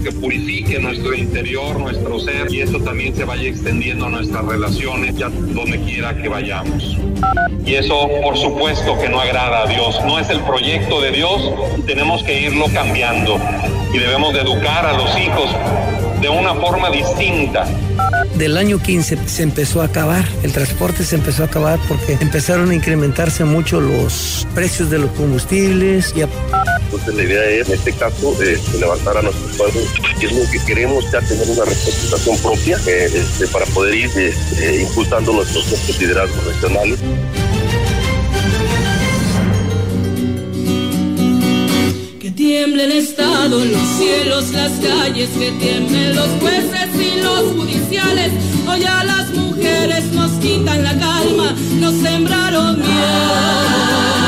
Que purifique nuestro interior, nuestro ser y esto también se vaya extendiendo a nuestras relaciones ya donde quiera que vayamos. Y eso por supuesto que no agrada a Dios, no es el proyecto de Dios, tenemos que irlo cambiando y debemos de educar a los hijos de una forma distinta. Del año 15 se empezó a acabar, el transporte se empezó a acabar porque empezaron a incrementarse mucho los precios de los combustibles y. Entonces la idea es, en este caso, eh, levantar a nuestro pueblo y es lo que queremos ya tener una representación propia eh, este, para poder ir eh, impulsando nuestros, nuestros liderazgos regionales. Que tiemble el Estado, los cielos, las calles, que tiemblen los jueces y los judiciales. Hoy a las mujeres nos quitan la calma, nos sembraron miedo,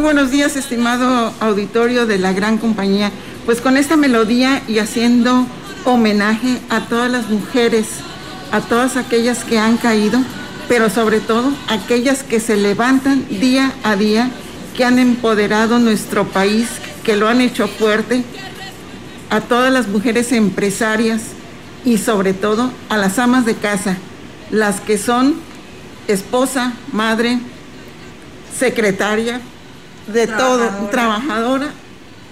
Buenos días, estimado auditorio de la gran compañía. Pues con esta melodía y haciendo homenaje a todas las mujeres, a todas aquellas que han caído, pero sobre todo aquellas que se levantan día a día, que han empoderado nuestro país, que lo han hecho fuerte, a todas las mujeres empresarias y sobre todo a las amas de casa, las que son esposa, madre, secretaria, de todo, trabajadora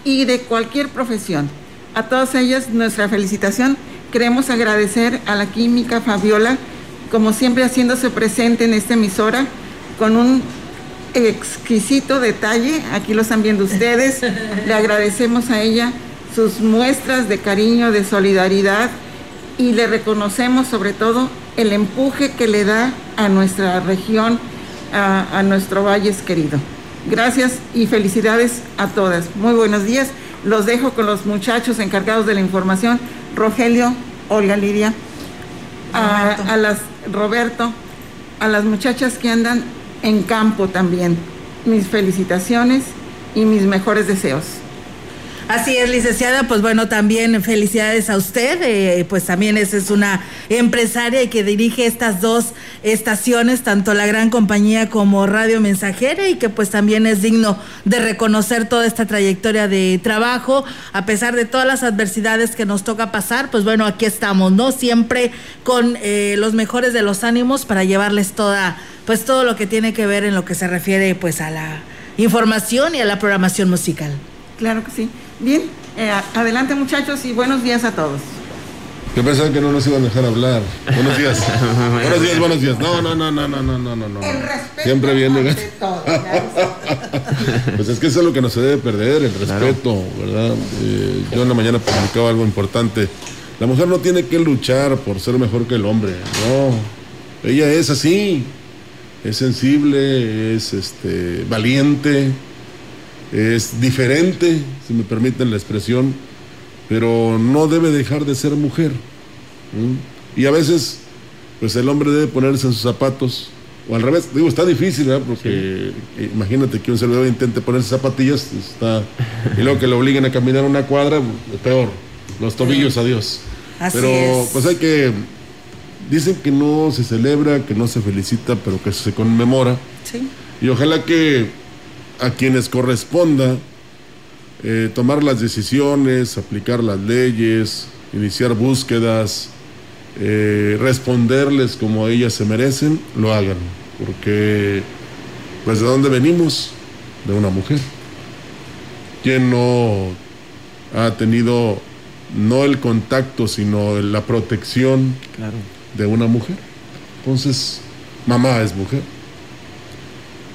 y de cualquier profesión. A todas ellas nuestra felicitación. Queremos agradecer a la química Fabiola, como siempre haciéndose presente en esta emisora, con un exquisito detalle. Aquí lo están viendo ustedes. Le agradecemos a ella sus muestras de cariño, de solidaridad y le reconocemos sobre todo el empuje que le da a nuestra región, a, a nuestro Valles querido. Gracias y felicidades a todas. Muy buenos días. Los dejo con los muchachos encargados de la información, Rogelio, Olga Lidia, a, a las Roberto, a las muchachas que andan en campo también. Mis felicitaciones y mis mejores deseos. Así es, licenciada, pues bueno, también felicidades a usted, eh, pues también es, es una empresaria que dirige estas dos estaciones, tanto la gran compañía como Radio Mensajera, y que pues también es digno de reconocer toda esta trayectoria de trabajo, a pesar de todas las adversidades que nos toca pasar, pues bueno, aquí estamos, ¿no? Siempre con eh, los mejores de los ánimos para llevarles toda, pues todo lo que tiene que ver en lo que se refiere pues a la información y a la programación musical. Claro que sí. Bien, eh, adelante muchachos y buenos días a todos. Yo pensaba que no nos iban a dejar hablar. Buenos días. buenos días, buenos días. No, no, no, no, no, no, no, no. El respeto Siempre viene. todo, pues es que eso es lo que no se debe perder, el respeto, ¿verdad? Eh, yo en la mañana publicaba algo importante. La mujer no tiene que luchar por ser mejor que el hombre, no. Ella es así, es sensible, es este valiente, es diferente, si me permiten la expresión, pero no debe dejar de ser mujer. Y a veces, pues el hombre debe ponerse en sus zapatos, o al revés, digo, está difícil, ¿verdad? Porque imagínate que un servidor intente ponerse zapatillas, está, y luego que lo obliguen a caminar una cuadra, peor, los tobillos, adiós. pero pues hay que, dicen que no se celebra, que no se felicita, pero que se conmemora. Y ojalá que a quienes corresponda eh, tomar las decisiones, aplicar las leyes, iniciar búsquedas, eh, responderles como ellas se merecen, lo hagan. Porque, pues, ¿de dónde venimos? De una mujer. ¿Quién no ha tenido no el contacto, sino la protección de una mujer? Entonces, mamá es mujer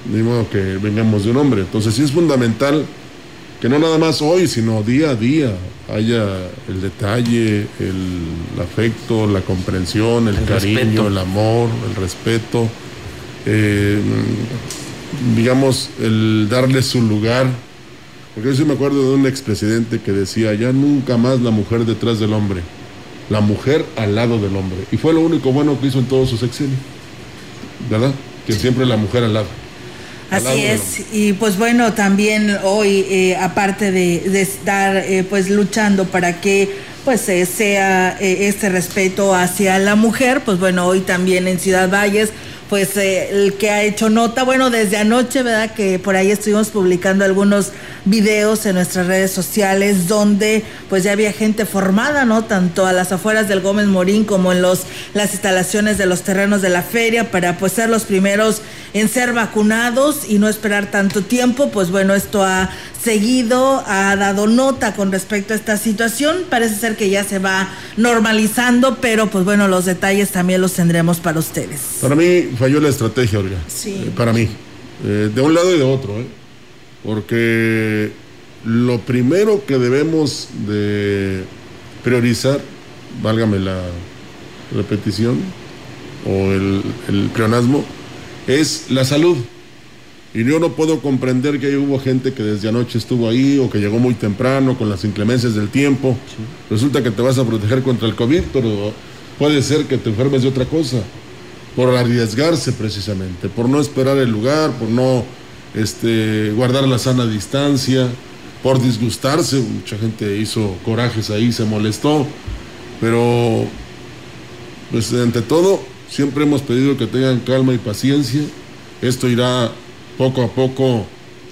de modo que vengamos de un hombre. Entonces sí es fundamental que no nada más hoy, sino día a día haya el detalle, el, afecto, la comprensión, el, cariño, el amor, el respeto, eh, digamos, el darle su lugar. Porque yo sí me acuerdo de un expresidente que decía, ya nunca más la mujer detrás del hombre, la mujer al lado del hombre. Y fue lo único bueno que hizo en todos sus sexenios, ¿verdad? Que siempre la mujer al lado. Así es, y pues bueno, también hoy, eh, aparte de, estar eh, pues luchando para que pues eh, sea este respeto hacia la mujer, pues bueno, hoy también en Ciudad Valles pues el que ha hecho nota, bueno, desde anoche, ¿verdad? Que por ahí estuvimos publicando algunos videos en nuestras redes sociales donde pues ya había gente formada, ¿no? Tanto a las afueras del Gómez Morín como en los las instalaciones de los terrenos de la feria para pues ser los primeros en ser vacunados y no esperar tanto tiempo, pues bueno, esto ha seguido, ha dado nota con respecto a esta situación. Parece ser que ya se va normalizando, pero pues bueno, los detalles también los tendremos para ustedes. Para mí falló la estrategia, Olga. Sí. Eh, para mí. Eh, de un lado y de otro, ¿eh? Porque lo primero que debemos de priorizar, válgame la repetición o el, el pleonasmo, es la salud. Y yo no puedo comprender que hubo gente que desde anoche estuvo ahí o que llegó muy temprano con las inclemencias del tiempo. Resulta que te vas a proteger contra el COVID, pero puede ser que te enfermes de otra cosa. Por arriesgarse precisamente, por no esperar el lugar, por no este, guardar la sana distancia, por disgustarse. Mucha gente hizo corajes ahí, se molestó. Pero, pues ante todo, siempre hemos pedido que tengan calma y paciencia. Esto irá poco a poco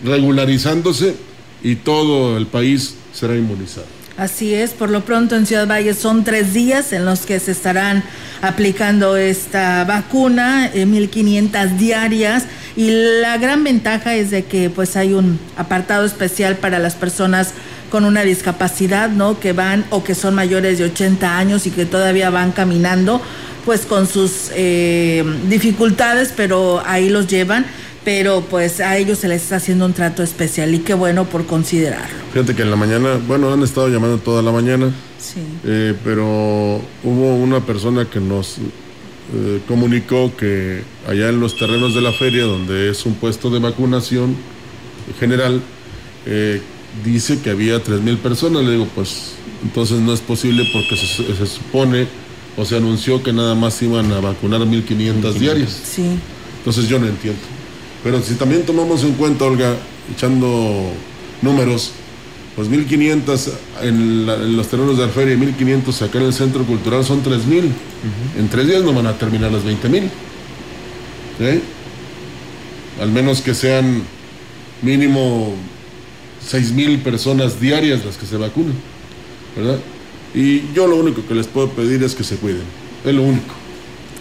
regularizándose y todo el país será inmunizado. Así es, por lo pronto en Ciudad Valle son tres días en los que se estarán aplicando esta vacuna, 1.500 eh, diarias, y la gran ventaja es de que pues hay un apartado especial para las personas con una discapacidad, ¿no? Que van o que son mayores de 80 años y que todavía van caminando, pues con sus eh, dificultades, pero ahí los llevan pero pues a ellos se les está haciendo un trato especial y qué bueno por considerarlo. Fíjate que en la mañana, bueno, han estado llamando toda la mañana, sí. Eh, pero hubo una persona que nos eh, comunicó que allá en los terrenos de la feria, donde es un puesto de vacunación general, eh, dice que había 3.000 personas. Le digo, pues entonces no es posible porque se, se supone o se anunció que nada más iban a vacunar 1.500 diarias. Sí. Entonces yo no entiendo. Pero si también tomamos en cuenta, Olga, echando números, pues 1500 en, los terrenos de la feria y 1500 acá en el centro cultural son 3000. En tres días no van a terminar las 20000. ¿Sí? Al menos que sean mínimo 6000 personas diarias las que se vacunan. ¿Verdad? Y yo lo único que les puedo pedir es que se cuiden. Es lo único.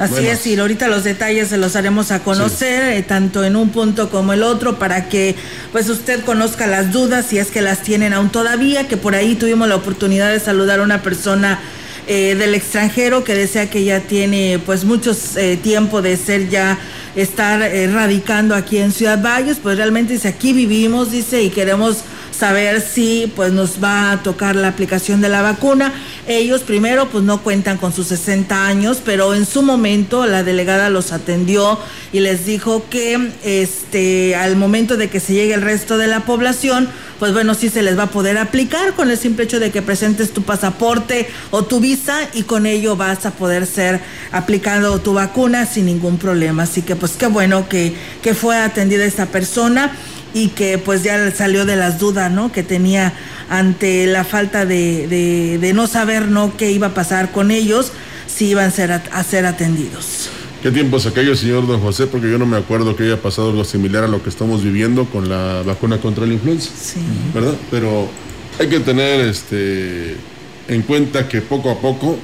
Así es, y ahorita los detalles se los haremos a conocer, eh, tanto en un punto como el otro, para que pues usted conozca las dudas, si es que las tienen aún todavía, que por ahí tuvimos la oportunidad de saludar a una persona eh, del extranjero que desea que ya tiene pues mucho eh, tiempo de ser ya estar radicando aquí en Ciudad Valles, pues realmente dice aquí vivimos, dice, y queremos saber si pues nos va a tocar la aplicación de la vacuna. Ellos primero pues no cuentan con sus 60 años, pero en su momento la delegada los atendió y les dijo que este al momento de que se llegue el resto de la población, pues bueno, sí se les va a poder aplicar con el simple hecho de que presentes tu pasaporte o tu visa y con ello vas a poder ser aplicado tu vacuna sin ningún problema. Así que pues qué bueno que, que fue atendida esta persona y que pues ya salió de las dudas, ¿no? Que tenía ante la falta de, de, no saber, ¿no? Qué iba a pasar con ellos, si iban a ser, a, ser atendidos. ¿Qué tiempos aquellos, señor don José? Porque yo no me acuerdo que haya pasado algo similar a lo que estamos viviendo con la vacuna contra la influenza. Sí. ¿Verdad? Pero hay que tener este en cuenta que poco a poco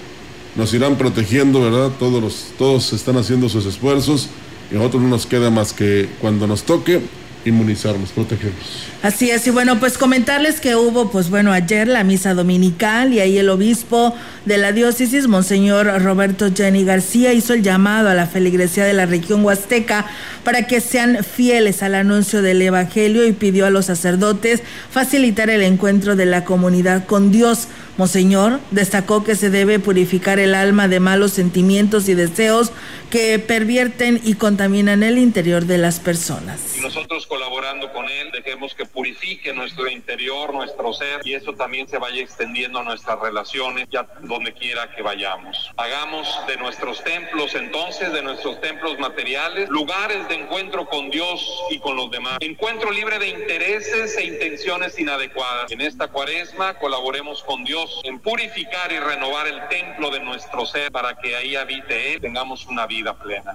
nos irán protegiendo, ¿verdad? Todos los, todos están haciendo sus esfuerzos y a nosotros no nos queda más que cuando nos toque inmunizarnos, protegernos. Así es, y bueno, pues comentarles que hubo, pues bueno, ayer la misa dominical y ahí el obispo de la diócesis, Monseñor Roberto Jenny García, hizo el llamado a la feligresía de la región huasteca para que sean fieles al anuncio del Evangelio y pidió a los sacerdotes facilitar el encuentro de la comunidad con Dios. Monseñor destacó que se debe purificar el alma de malos sentimientos y deseos que pervierten y contaminan el interior de las personas. Nosotros colaborando con él, dejemos que purifique nuestro interior, nuestro ser, y eso también se vaya extendiendo a nuestras relaciones, ya donde quiera que vayamos. Hagamos de nuestros templos entonces, de nuestros templos materiales, lugares de encuentro con Dios y con los demás. Encuentro libre de intereses e intenciones inadecuadas. En esta cuaresma colaboremos con Dios en purificar y renovar el templo de nuestro ser para que ahí habite Él, tengamos una vida plena.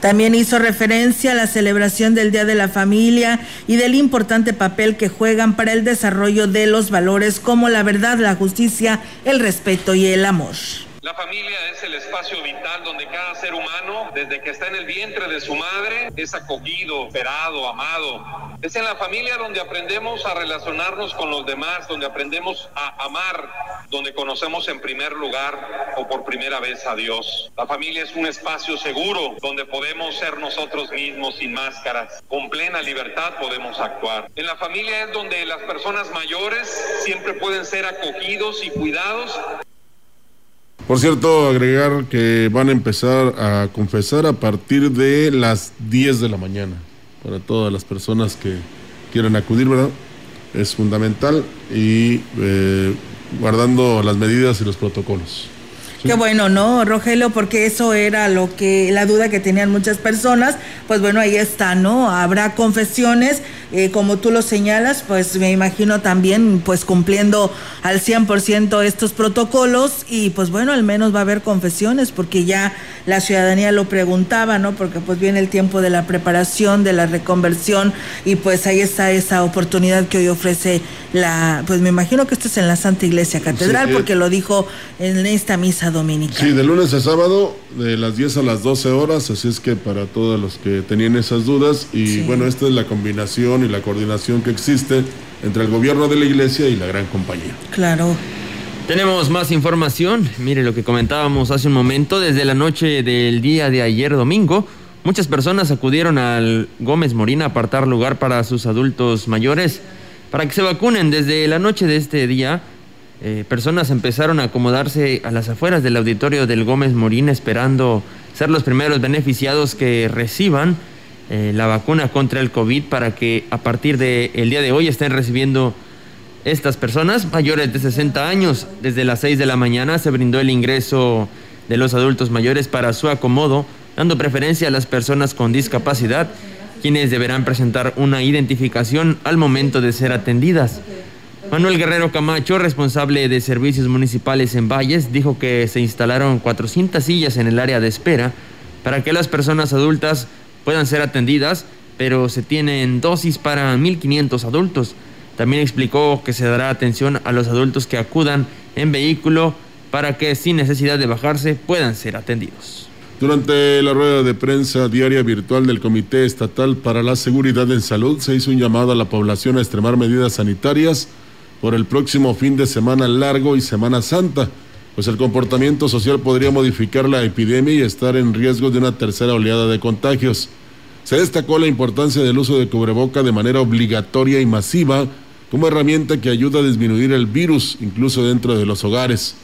También hizo referencia a la celebración del Día de la Familia y del importante papel que juegan para el desarrollo de los valores como la verdad, la justicia, el respeto y el amor. La familia es el espacio vital donde cada ser humano, desde que está en el vientre de su madre, es acogido, esperado, amado. Es en la familia donde aprendemos a relacionarnos con los demás, donde aprendemos a amar, donde conocemos en primer lugar o por primera vez a Dios. La familia es un espacio seguro donde podemos ser nosotros mismos sin máscaras. Con plena libertad podemos actuar. En la familia es donde las personas mayores siempre pueden ser acogidos y cuidados por cierto, agregar que van a empezar a confesar a partir de las 10 de la mañana. Para todas las personas que quieran acudir, ¿verdad? Es fundamental y eh, guardando las medidas y los protocolos. Qué bueno, ¿no, Rogelio? Porque eso era lo que, la duda que tenían muchas personas. Pues bueno, ahí está, ¿no? Habrá confesiones, eh, como tú lo señalas, pues me imagino también, pues cumpliendo al 100% estos protocolos y pues bueno, al menos va a haber confesiones porque ya la ciudadanía lo preguntaba, ¿no? Porque pues viene el tiempo de la preparación, de la reconversión y pues ahí está esa oportunidad que hoy ofrece la, pues me imagino que esto es en la Santa Iglesia Catedral porque lo dijo en esta misa Sí, de lunes a sábado, de las 10 a las 12 horas, así es que para todos los que tenían esas dudas, y bueno, esta es la combinación y la coordinación que existe entre el gobierno de la iglesia y la gran compañía. Claro. Tenemos más información, mire lo que comentábamos hace un momento, desde la noche del día de ayer domingo, muchas personas acudieron al Gómez Morín a apartar lugar para sus adultos mayores para que se vacunen. Desde la noche de este día eh, personas empezaron a acomodarse a las afueras del auditorio del Gómez Morín esperando ser los primeros beneficiados que reciban eh, la vacuna contra el COVID para que a partir del día de hoy estén recibiendo estas personas mayores de 60 años. Desde las 6 de la mañana se brindó el ingreso de los adultos mayores para su acomodo, dando preferencia a las personas con discapacidad, quienes deberán presentar una identificación al momento de ser atendidas. Manuel Guerrero Camacho, responsable de servicios municipales en Valles, dijo que se instalaron 400 sillas en el área de espera para que las personas adultas puedan ser atendidas, pero se tienen dosis para 1.500 adultos. También explicó que se dará atención a los adultos que acudan en vehículo para que sin necesidad de bajarse puedan ser atendidos. Durante la rueda de prensa diaria virtual del Comité Estatal para la Seguridad en Salud se hizo un llamado a la población a extremar medidas sanitarias por el próximo fin de semana largo y Semana Santa, pues el comportamiento social podría modificar la epidemia y estar en riesgo de una tercera oleada de contagios. Se destacó la importancia del uso de cubreboca de manera obligatoria y masiva como herramienta que ayuda a disminuir el virus, incluso dentro de los hogares.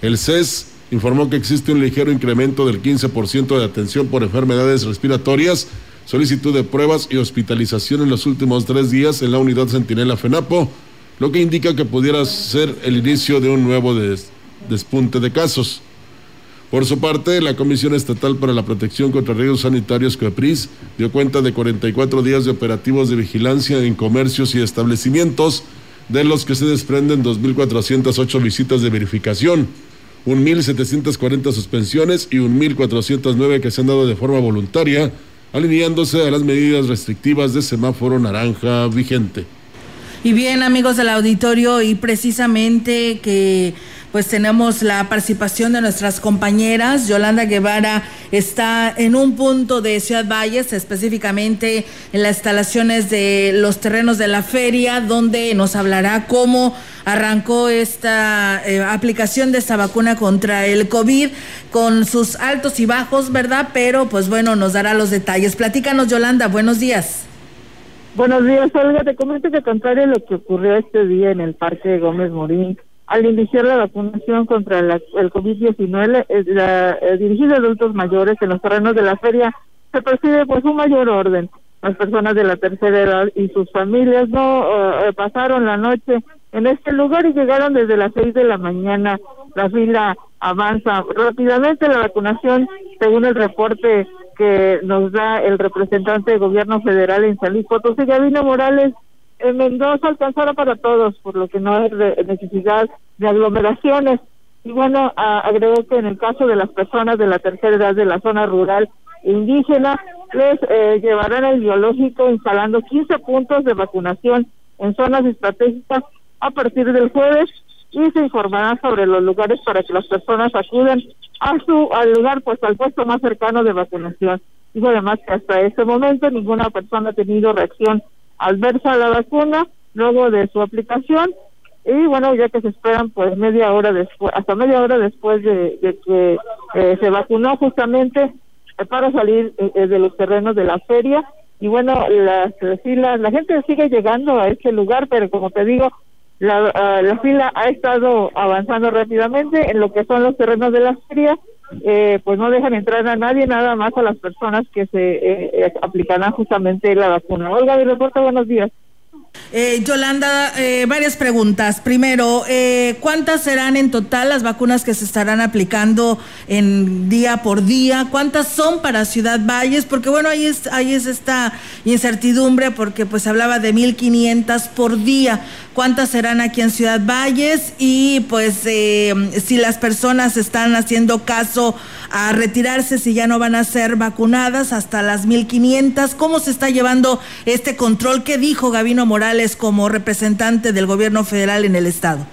El CES informó que existe un ligero incremento del 15% de atención por enfermedades respiratorias, solicitud de pruebas y hospitalización en los últimos tres días en la unidad Centinela FENAPO, lo que indica que pudiera ser el inicio de un nuevo despunte de casos. Por su parte, la Comisión Estatal para la Protección contra Riesgos Sanitarios, COEPRIS, dio cuenta de 44 días de operativos de vigilancia en comercios y establecimientos, de los que se desprenden 2.408 visitas de verificación, 1.740 suspensiones y 1.409 que se han dado de forma voluntaria, alineándose a las medidas restrictivas de semáforo naranja vigente. Y bien, amigos del auditorio, y precisamente que pues tenemos la participación de nuestras compañeras. Yolanda Guevara está en un punto de Ciudad Valles, específicamente en las instalaciones de los terrenos de la feria, donde nos hablará cómo arrancó esta eh, aplicación de esta vacuna contra el COVID con sus altos y bajos, ¿verdad? Pero pues bueno, nos dará los detalles. Platícanos, Yolanda, buenos días. Buenos días, Olga. Te comento que contrario a lo que ocurrió este día en el Parque Gómez Morín, al iniciar la vacunación contra el COVID-19 eh, eh, dirigida a adultos mayores en los terrenos de la feria, se percibe pues un mayor orden. Las personas de la tercera edad y sus familias no eh, pasaron la noche en este lugar y llegaron desde las seis de la mañana. La fila avanza rápidamente. La vacunación, según el reporte que nos da el representante del gobierno federal en San Luis Potosí, Gabino Morales, en Mendoza alcanzará para todos, por lo que no hay necesidad de aglomeraciones. Y bueno, agregó que en el caso de las personas de la tercera edad de la zona rural indígena, les eh, llevarán el biológico instalando 15 puntos de vacunación en zonas estratégicas a partir del jueves y se informará sobre los lugares para que las personas acudan a su al lugar pues al puesto más cercano de vacunación. Dijo además que hasta este momento ninguna persona ha tenido reacción adversa a la vacuna luego de su aplicación y bueno ya que se esperan pues media hora después hasta media hora después de, que eh, se vacunó justamente eh, para salir eh, de los terrenos de la feria y bueno las filas la gente sigue llegando a este lugar pero como te digo la, ah, la fila ha estado avanzando rápidamente en lo que son los terrenos de la feria, eh, pues no dejan entrar a nadie, nada más a las personas que se eh, eh, aplicarán justamente la vacuna. Olga, de reporte, buenos días. Eh, Yolanda, eh, varias preguntas. Primero, eh, ¿cuántas serán en total las vacunas que se estarán aplicando en día por día? ¿Cuántas son para Ciudad Valles? Porque bueno, ahí es, ahí es esta incertidumbre porque pues hablaba de 1.500 por día. ¿Cuántas serán aquí en Ciudad Valles? Y pues si las personas están haciendo caso a retirarse, si ya no van a ser vacunadas hasta las 1.500, ¿cómo se está llevando este control? ¿Qué dijo Gabino Morales? Como representante del gobierno federal en el estado?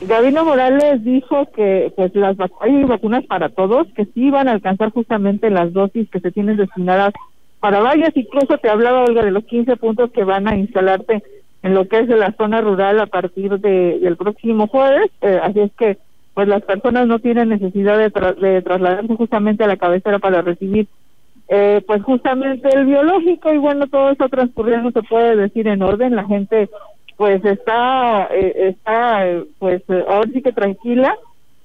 Gabino Morales dijo que pues las hay vacunas para todos, que sí van a alcanzar justamente las dosis que se tienen destinadas para varias, incluso te hablaba Olga de los 15 puntos que van a instalarte en lo que es de la zona rural a partir de, del próximo jueves, eh, así es que pues las personas no tienen necesidad de trasladarse justamente a la cabecera para recibir eh, pues justamente el biológico y bueno, todo eso transcurriendo se puede decir en orden, la gente pues está, eh, está pues ahora sí que tranquila,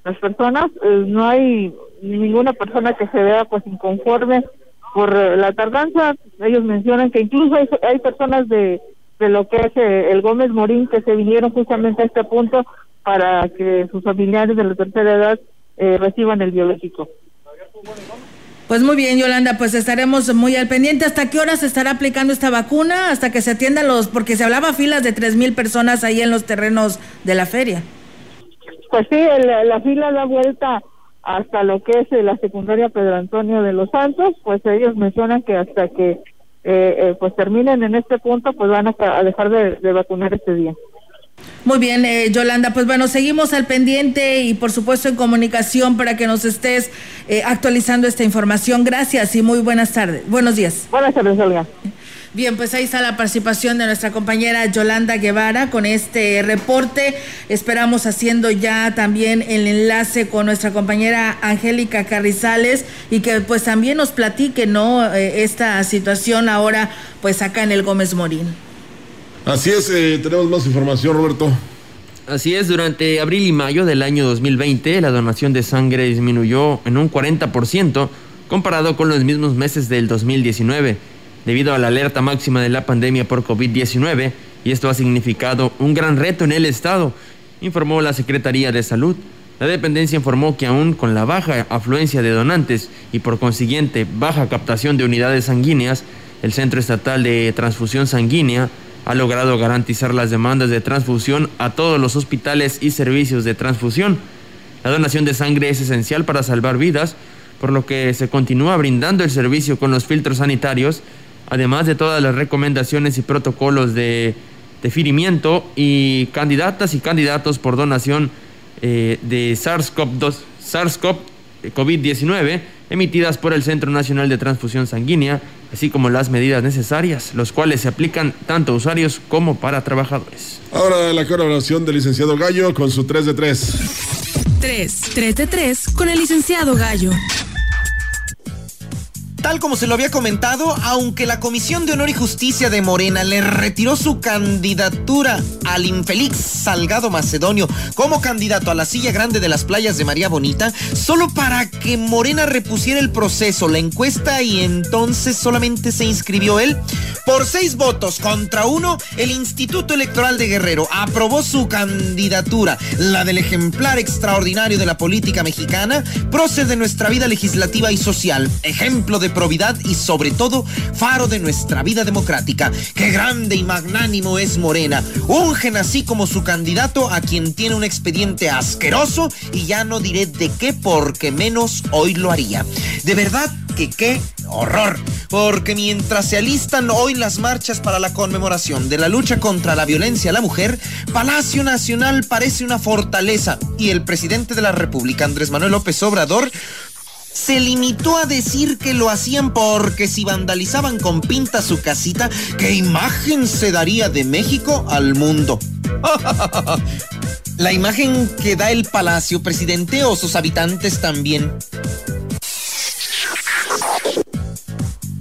las personas, eh, no hay ninguna persona que se vea pues inconforme por la tardanza, ellos mencionan que incluso hay, hay personas de, de lo que es el Gómez Morín que se vinieron justamente a este punto para que sus familiares de la tercera edad reciban el biológico. Pues muy bien, Yolanda, pues estaremos muy al pendiente. ¿Hasta qué hora se estará aplicando esta vacuna? Hasta que se atiendan los, porque se hablaba filas de tres mil personas ahí en los terrenos de la feria. Pues sí, la, fila da vuelta hasta lo que es la secundaria Pedro Antonio de los Santos, pues ellos mencionan que hasta que eh, eh, pues terminen en este punto, pues van a, dejar de vacunar este día. Muy bien, eh, Yolanda, pues bueno, seguimos al pendiente y por supuesto en comunicación para que nos estés eh, actualizando esta información. Gracias y muy buenas tardes. Buenos días. Buenas tardes, Olga. Bien, pues ahí está la participación de nuestra compañera Yolanda Guevara con este reporte. Esperamos haciendo ya también el enlace con nuestra compañera Angélica Carrizales y que pues también nos platique, ¿no? Eh, esta situación ahora pues acá en el Gómez Morín. Así es, eh, tenemos más información, Roberto. Así es, durante abril y mayo del año 2020 la donación de sangre disminuyó en un 40% comparado con los mismos meses del 2019, debido a la alerta máxima de la pandemia por COVID-19, y esto ha significado un gran reto en el Estado, informó la Secretaría de Salud. La dependencia informó que aún con la baja afluencia de donantes y por consiguiente baja captación de unidades sanguíneas, el Centro Estatal de Transfusión Sanguínea ha logrado garantizar las demandas de transfusión a todos los hospitales y servicios de transfusión. La donación de sangre es esencial para salvar vidas, por lo que se continúa brindando el servicio con los filtros sanitarios, además de todas las recomendaciones y protocolos de definimiento y candidatas y candidatos por donación eh, de SARS-CoV-2, SARS-CoV-19 emitidas por el Centro Nacional de Transfusión Sanguínea, así como las medidas necesarias, los cuales se aplican tanto a usuarios como para trabajadores. Ahora la colaboración del licenciado Gallo con su 3 de 3. 3, 3 de 3 con el licenciado Gallo. Tal como se lo había comentado, aunque la Comisión de Honor y Justicia de Morena le retiró su candidatura al infeliz Salgado Macedonio como candidato a la silla grande de las playas de María Bonita, solo para que Morena repusiera el proceso, la encuesta y entonces solamente se inscribió él. Por seis votos contra uno, el Instituto Electoral de Guerrero aprobó su candidatura, la del ejemplar extraordinario de la política mexicana, prócer de nuestra vida legislativa y social, ejemplo de probidad y sobre todo faro de nuestra vida democrática. Qué grande y magnánimo es Morena. Ungen así como su candidato a quien tiene un expediente asqueroso y ya no diré de qué porque menos hoy lo haría. De verdad que qué horror, porque mientras se alistan hoy las marchas para la conmemoración de la lucha contra la violencia a la mujer, Palacio Nacional parece una fortaleza y el presidente de la República, Andrés Manuel López Obrador, se limitó a decir que lo hacían porque si vandalizaban con pinta su casita, ¿qué imagen se daría de México al mundo? La imagen que da el palacio, presidente, o sus habitantes también.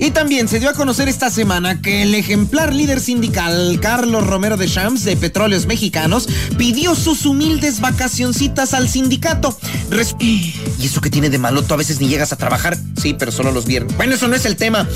Y también se dio a conocer esta semana que el ejemplar líder sindical Carlos Romero de Champs de Petróleos Mexicanos pidió sus humildes vacacioncitas al sindicato. ¿Y eso que tiene de malo? Tú a veces ni llegas a trabajar. Sí, pero solo los viernes. Bueno, eso no es el tema.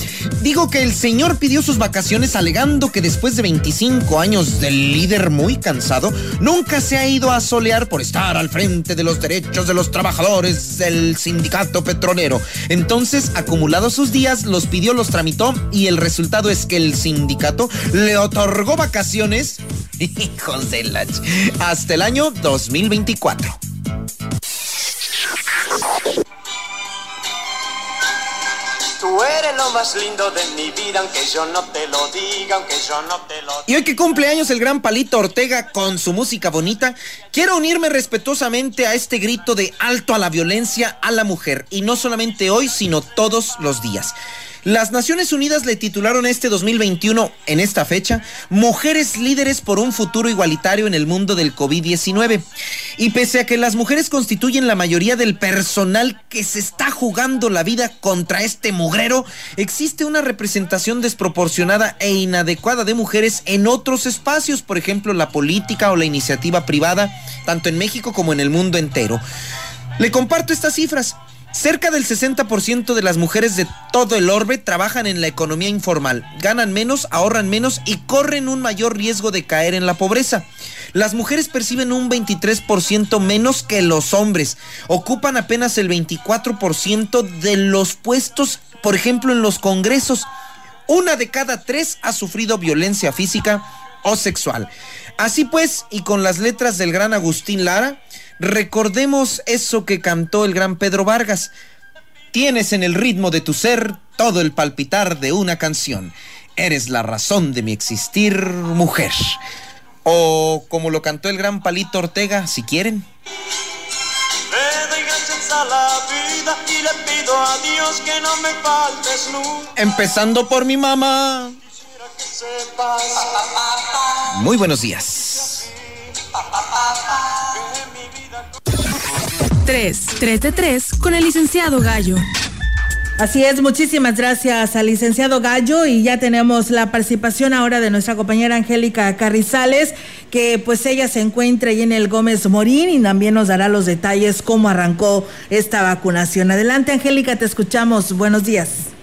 Digo que el señor pidió sus vacaciones alegando que después de 25 años del líder muy cansado, nunca se ha ido a solear por estar al frente de los derechos de los trabajadores del sindicato petrolero. Entonces, acumulados sus días, los pidió los tramitó y el resultado es que el sindicato le otorgó vacaciones, hijos de la... hasta el año 2024. Tú eres lo más lindo de mi vida, aunque yo no te lo diga, aunque yo no te lo Y hoy que cumpleaños el gran Palito Ortega con su música bonita, quiero unirme respetuosamente a este grito de alto a la violencia a la mujer. Y no solamente hoy, sino todos los días. Las Naciones Unidas le titularon este 2021, en esta fecha, Mujeres líderes por un futuro igualitario en el mundo del COVID-19. Y pese a que las mujeres constituyen la mayoría del personal que se está jugando la vida contra este mugrero, existe una representación desproporcionada e inadecuada de mujeres en otros espacios, por ejemplo, la política o la iniciativa privada, tanto en México como en el mundo entero. Le comparto estas cifras. Cerca del 60% de las mujeres de todo el orbe trabajan en la economía informal, ganan menos, ahorran menos y corren un mayor riesgo de caer en la pobreza. Las mujeres perciben un 23% menos que los hombres, ocupan apenas el 24% de los puestos, por ejemplo, en los congresos. Una de cada tres ha sufrido violencia física o sexual. Así pues, y con las letras del gran Agustín Lara, recordemos eso que cantó el gran Pedro Vargas. Tienes en el ritmo de tu ser todo el palpitar de una canción. Eres la razón de mi existir, mujer. O como lo cantó el gran Palito Ortega, si quieren. Le doy gracias a la vida y le pido a Dios que no me faltes nunca. Empezando por mi mamá. Muy buenos días. 3. 3 de 3 con el licenciado Gallo. Así es, muchísimas gracias al licenciado Gallo y ya tenemos la participación ahora de nuestra compañera Angélica Carrizales, que pues ella se encuentra ahí en el Gómez Morín y también nos dará los detalles cómo arrancó esta vacunación. Adelante Angélica, te escuchamos. Buenos días.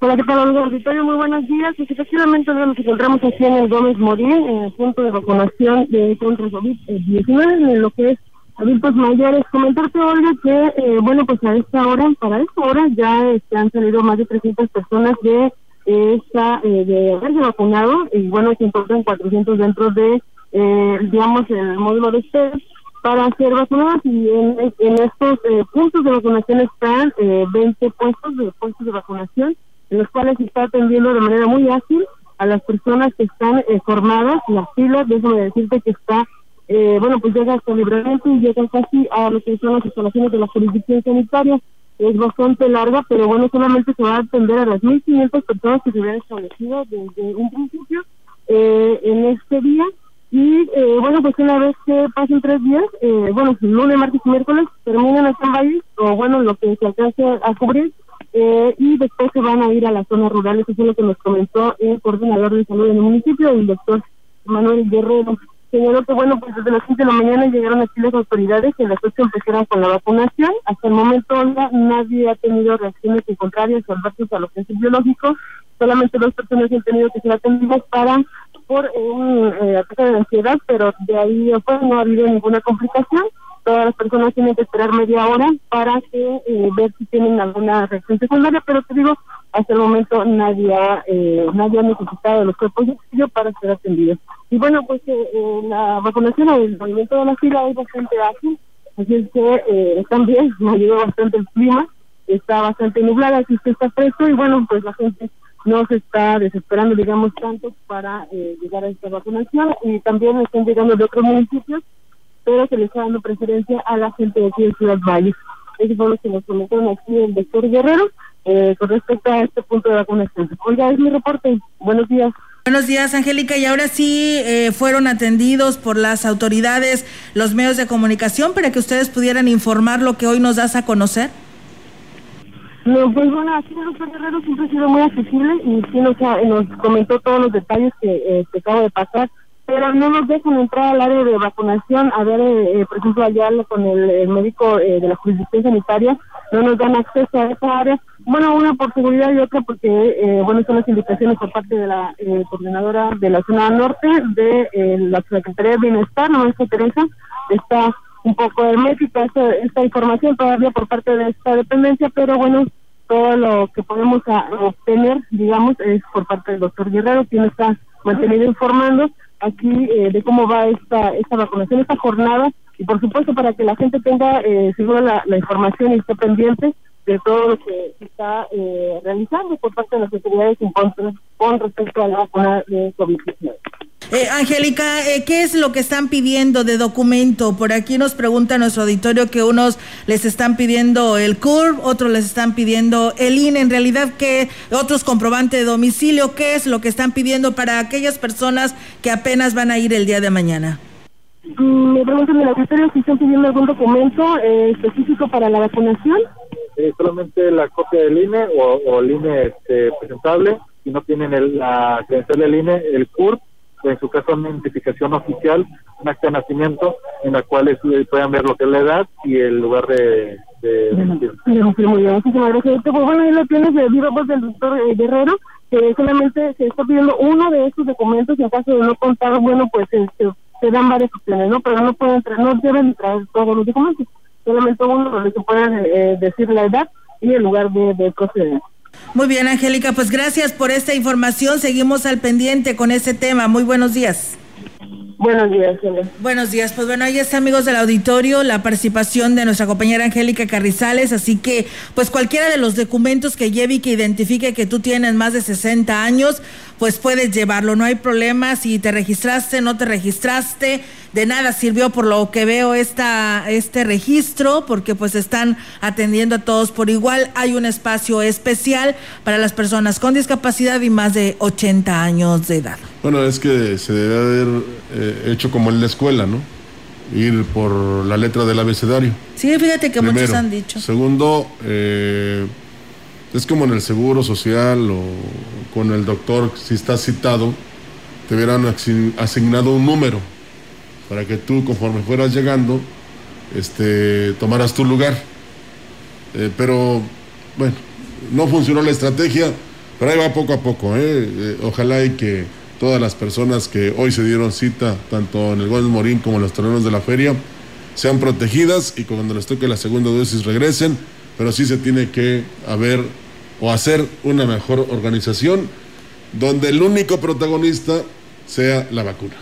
Hola, ¿qué tal, auditorio? Muy buenos días. Pues, efectivamente, nos encontramos aquí en el Gómez Morín, en el punto de vacunación de contra COVID-19, en lo que es adultos mayores. Comentarte, Olga, que, eh, bueno, pues a esta hora, para esta hora, ya este, han salido más de 300 personas de eh, esta, eh, de haberse vacunado, y bueno, se encuentran 400 dentro de, eh, digamos, el módulo de ustedes para ser vacunados y en, estos eh, puntos de vacunación están eh, 20 puestos de puestos de vacunación en los cuales se está atendiendo de manera muy ágil a las personas que están eh, formadas, las filas, déjame decirte que está, eh, bueno, pues llega hasta libramiento y llega casi a lo que son las instalaciones de la jurisdicción sanitaria. Es bastante larga, pero bueno, solamente se va a atender a las 1.500 personas que se hubieran establecido desde un principio eh, en este día. Y eh, bueno, pues una vez que pasen tres días, eh, bueno, lunes, martes y miércoles, terminan el stand o bueno, lo que se alcance a cubrir, eh, y después se van a ir a las zonas rurales, eso es lo que nos comentó el coordinador de salud en el municipio, el doctor Manuel Guerrero. Señaló que, bueno, pues desde las 5 de la mañana llegaron aquí las autoridades y a las 8 empezaron con la vacunación. Hasta el momento, Olga, nadie ha tenido reacciones contrarias o adversas a lo que es el biológico. Solamente dos personas han tenido que ser atendidas para por un eh, ataque de ansiedad, pero de ahí pues, no ha habido ninguna complicación todas las personas tienen que esperar media hora para que eh, ver si tienen alguna reacción secundaria, pero te digo, hasta el momento nadie ha, eh, nadie ha necesitado los cuerpos de para ser atendidos. Y bueno, pues eh, eh, la vacunación o el movimiento de la fila es bastante ágil, así es que eh, también me ayudó bastante el clima, está bastante nublada, así que está fresco y bueno, pues la gente no se está desesperando, digamos, tanto para llegar a esta vacunación y también están llegando de otros municipios pero se le está dando preferencia a la gente de aquí de Ciudad Valle. Eso fue lo que nos comentaron aquí el doctor Guerrero eh, con respecto a este punto de vacunación. Oiga, es mi reporte. Buenos días. Buenos días, Angélica. Y ahora sí eh, fueron atendidos por las autoridades, los medios de comunicación, para que ustedes pudieran informar lo que hoy nos das a conocer. No, pues bueno, aquí el doctor Guerrero siempre ha sido muy accesible y sí nos, ha- nos comentó todos los detalles que, eh, que acabo de pasar, pero no nos dejan entrar al área de vacunación, a ver, eh, eh, por ejemplo, allá con el, médico eh, de la jurisdicción sanitaria, no nos dan acceso a esa área. Bueno, una por seguridad y otra porque, eh, bueno, son las indicaciones por parte de la eh, coordinadora de la zona norte de eh, la Secretaría de Bienestar, no es Teresa, está un poco hermética esta, esta información todavía por parte de esta dependencia, pero bueno, todo lo que podemos a- obtener, digamos, es por parte del doctor Guerrero, quien está mantenido informando aquí eh, de cómo va esta esta vacunación, esta jornada, y por supuesto para que la gente tenga eh, seguro la, información y esté pendiente de todo lo que se está eh, realizando por parte de las autoridades contra- con respecto a la vacuna de COVID-19. Eh, Angélica, eh, ¿qué es lo que están pidiendo de documento? Por aquí nos pregunta nuestro auditorio que unos les están pidiendo el CURB, otros les están pidiendo el INE. En realidad, ¿qué? Otros comprobante de domicilio. ¿Qué es lo que están pidiendo para aquellas personas que apenas van a ir el día de mañana? Mm, Me preguntan en el auditorio si están pidiendo algún documento eh, específico para la vacunación. eh, solamente la copia del INE o, o el INE este, presentable, si no tienen el, la credencial del INE, el CURP, o en su caso una identificación oficial, un acta de nacimiento, en la cual es- eh, puedan ver lo que es la edad y el lugar de, este, muy bien, muchísimas gracias. Pues bueno, ahí lo tienes de viva voz del doctor eh, Guerrero, que solamente se está pidiendo uno de estos documentos y en caso de no contar, bueno, pues este, se dan varias opciones, ¿no? Pero no pueden traer, no deben traer todos los documentos, solamente uno donde se pueda eh, decir la edad y el lugar de, de procedencia. Muy bien, Angélica, pues gracias por esta información. Seguimos al pendiente con ese tema. Muy buenos días. Buenos días, señor. Buenos días. Pues bueno, ahí está, amigos del auditorio, la participación de nuestra compañera Angélica Carrizales. Así que, pues cualquiera de los documentos que lleve y que identifique que tú tienes más de 60 años, pues puedes llevarlo. No hay problema si te registraste, no te registraste. De nada sirvió por lo que veo esta, este registro, porque pues están atendiendo a todos por igual. Hay un espacio especial para las personas con discapacidad y más de 80 años de edad. Bueno, es que se debe haber eh, hecho como en la escuela, ¿no? Ir por la letra del abecedario. Sí, fíjate que muchos han dicho. Segundo, eh, es como en el seguro social o con el doctor, si estás citado, te hubieran asign- asignado un número para que tú, conforme fueras llegando, este, tomaras tu lugar. Eh, pero, bueno, no funcionó la estrategia, pero ahí va poco a poco. ¿eh? Eh, ojalá y que todas las personas que hoy se dieron cita, tanto en el Gómez Morín como en los terrenos de la feria, sean protegidas y cuando les toque la segunda dosis regresen, pero sí se tiene que haber o hacer una mejor organización donde el único protagonista sea la vacuna.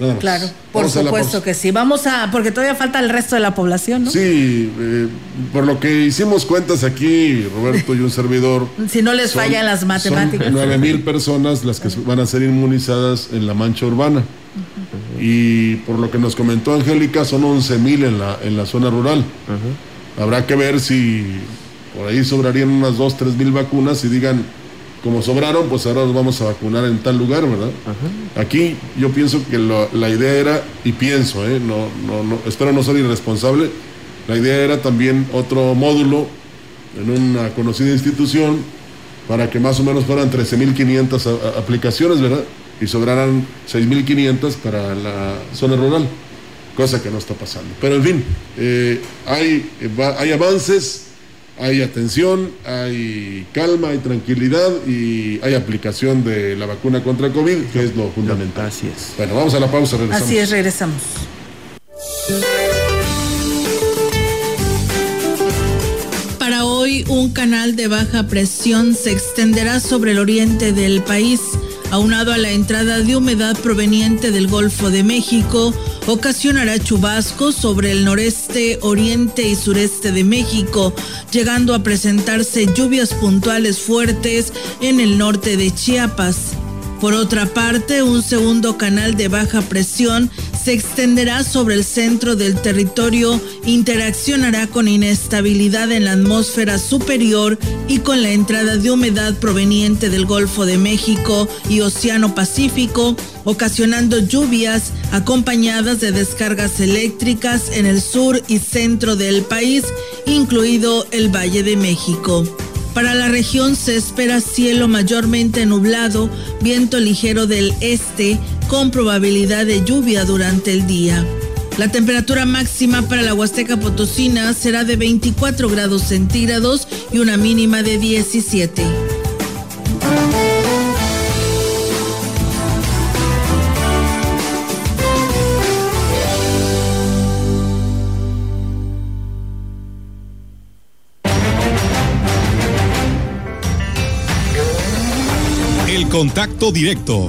Nada más. Claro, por Vamos supuesto que sí. Vamos a, porque todavía falta el resto de la población, ¿no? Sí, eh, por lo que hicimos cuentas aquí, Roberto y un servidor. Si no les son- fallan las matemáticas. Son 9 mil personas las que van a ser inmunizadas en la mancha urbana. Y por lo que nos comentó Angélica, son 11 mil en la, en la zona rural. Habrá que ver si por ahí sobrarían unas 2, 3 mil vacunas y digan, como sobraron, pues ahora nos vamos a vacunar en tal lugar, ¿verdad? Aquí yo pienso que lo- la idea era, y pienso, ¿eh? no, no, no, espero no ser irresponsable, la idea era también otro módulo en una conocida institución para que más o menos fueran 13.500 a- a- aplicaciones, ¿verdad? Y sobraran 6.500 para la zona rural, cosa que no está pasando. Pero en fin, eh, hay, eh, va- hay avances, hay atención, hay calma, hay tranquilidad y hay aplicación de la vacuna contra COVID, que es lo fundamental. Así es. Bueno, vamos a la pausa, regresamos. Así es, regresamos. Para hoy, un canal de baja presión se extenderá sobre el oriente del país, aunado a la entrada de humedad proveniente del Golfo de México, ocasionará chubascos sobre el noreste, oriente y sureste de México, llegando a presentarse lluvias puntuales fuertes en el norte de Chiapas. Por otra parte, un segundo canal de baja presión se extenderá sobre el centro del territorio, interaccionará con inestabilidad en la atmósfera superior y con la entrada de humedad proveniente del Golfo de México y Océano Pacífico, ocasionando lluvias acompañadas de descargas eléctricas en el sur y centro del país, incluido el Valle de México. Para la región se espera cielo mayormente nublado, viento ligero del este con probabilidad de lluvia durante el día. La temperatura máxima para la Huasteca Potosina será de 24 grados centígrados y una mínima de 17. El contacto directo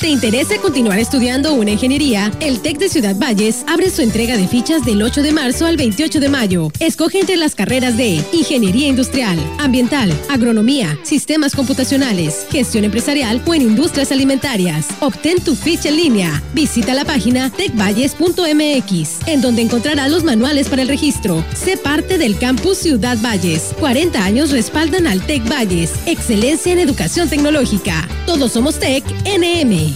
¿Te interesa continuar estudiando una ingeniería? El TEC de Ciudad Valles abre su entrega de fichas del 8 de marzo al 28 de mayo. Escoge entre las carreras de Ingeniería Industrial, Ambiental, Agronomía, Sistemas Computacionales, Gestión Empresarial o en Industrias Alimentarias. Obtén tu ficha en línea. Visita la página tecvalles.mx, en donde encontrarás los manuales para el registro. Sé parte del campus Ciudad Valles. 40 años respaldan al TEC Valles. Excelencia en educación tecnológica. Todos somos TEC NM.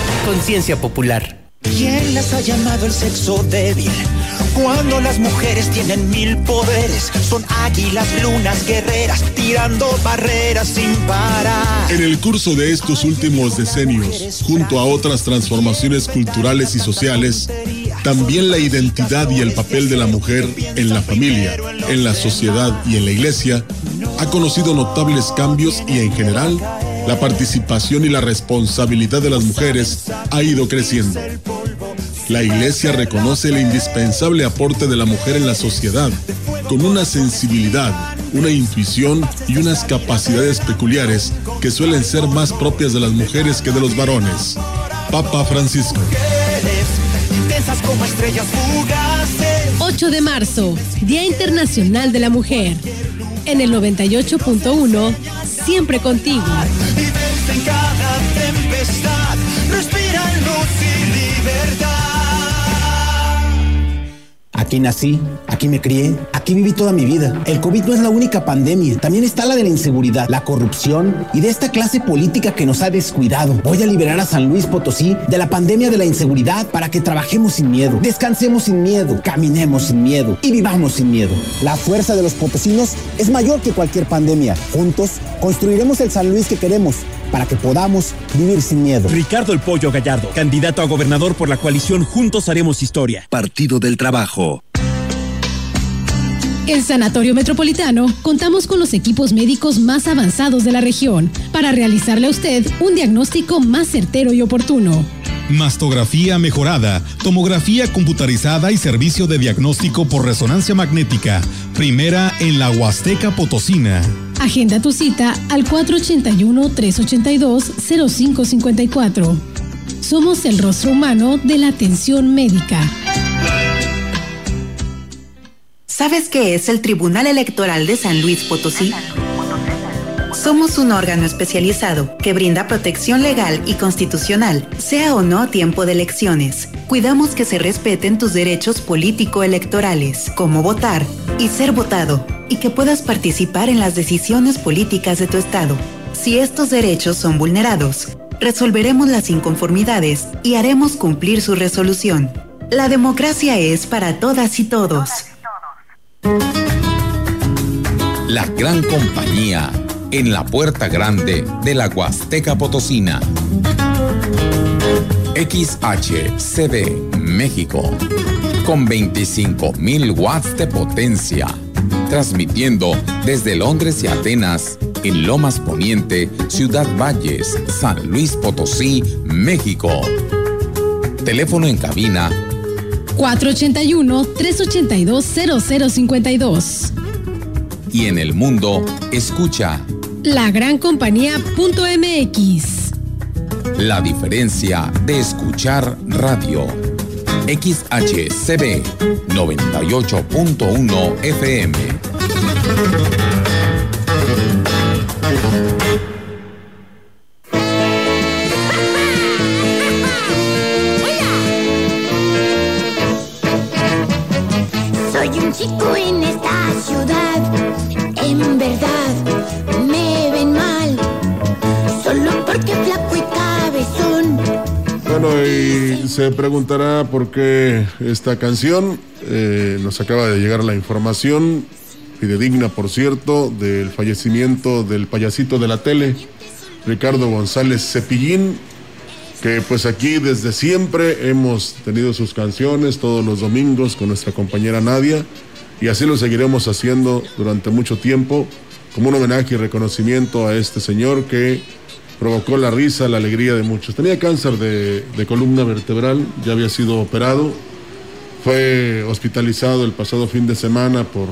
Conciencia popular. ¿Quién las ha llamado el sexo débil? Cuando las mujeres tienen mil poderes, son águilas, lunas, guerreras, tirando barreras sin parar. En el curso de estos últimos decenios, junto a otras transformaciones culturales y sociales, también la identidad y el papel de la mujer en la familia, en la sociedad y en la iglesia ha conocido notables cambios y en general la participación y la responsabilidad de las mujeres ha ido creciendo. La Iglesia reconoce el indispensable aporte de la mujer en la sociedad, con una sensibilidad, una intuición y unas capacidades peculiares que suelen ser más propias de las mujeres que de los varones. Papa Francisco. 8 de marzo, Día Internacional de la Mujer. En el 98.1, siempre contigo. Aquí nací, aquí me crié, aquí viví toda mi vida. El COVID no es la única pandemia, también está la de la inseguridad, la corrupción y de esta clase política que nos ha descuidado. Voy a liberar a San Luis Potosí de la pandemia de la inseguridad para que trabajemos sin miedo, descansemos sin miedo, caminemos sin miedo y vivamos sin miedo. La fuerza de los potosinos es mayor que cualquier pandemia. Juntos construiremos el San Luis que queremos para que podamos vivir sin miedo. Ricardo El Pollo Gallardo, candidato a gobernador por la coalición Juntos Haremos Historia. Partido del Trabajo. En Sanatorio Metropolitano contamos con los equipos médicos más avanzados de la región para realizarle a usted un diagnóstico más certero y oportuno. Mastografía mejorada, tomografía computarizada y servicio de diagnóstico por resonancia magnética. Primera en la Huasteca Potosina. Agenda tu cita al 481-382-0554. Somos el rostro humano de la atención médica. ¿Sabes qué es el Tribunal Electoral de San Luis Potosí? Somos un órgano especializado que brinda protección legal y constitucional, sea o no tiempo de elecciones. Cuidamos que se respeten tus derechos político-electorales, como votar y ser votado, y que puedas participar en las decisiones políticas de tu estado. Si estos derechos son vulnerados, resolveremos las inconformidades y haremos cumplir su resolución. La democracia es para todas y todos. La gran compañía en la puerta grande de la Huasteca Potosina. XHCD México con 25.000 watts de potencia, transmitiendo desde Londres y Atenas en Lomas Poniente, Ciudad Valles, San Luis Potosí, México. Teléfono en cabina 481-382-0052. y en el mundo, escucha Lagrancompañía.mx. la diferencia de escuchar radio. XHCB 98.1 FM. Soy un chico en se preguntará por qué esta canción. Eh, nos acaba de llegar la información, fidedigna por cierto, del fallecimiento del payasito de la tele, Ricardo González Cepillín, que pues aquí desde siempre hemos tenido sus canciones todos los domingos con nuestra compañera Nadia y así lo seguiremos haciendo durante mucho tiempo como un homenaje y reconocimiento a este señor que provocó la risa, la alegría de muchos. Tenía cáncer de, columna vertebral, ya había sido operado, fue hospitalizado el pasado fin de semana por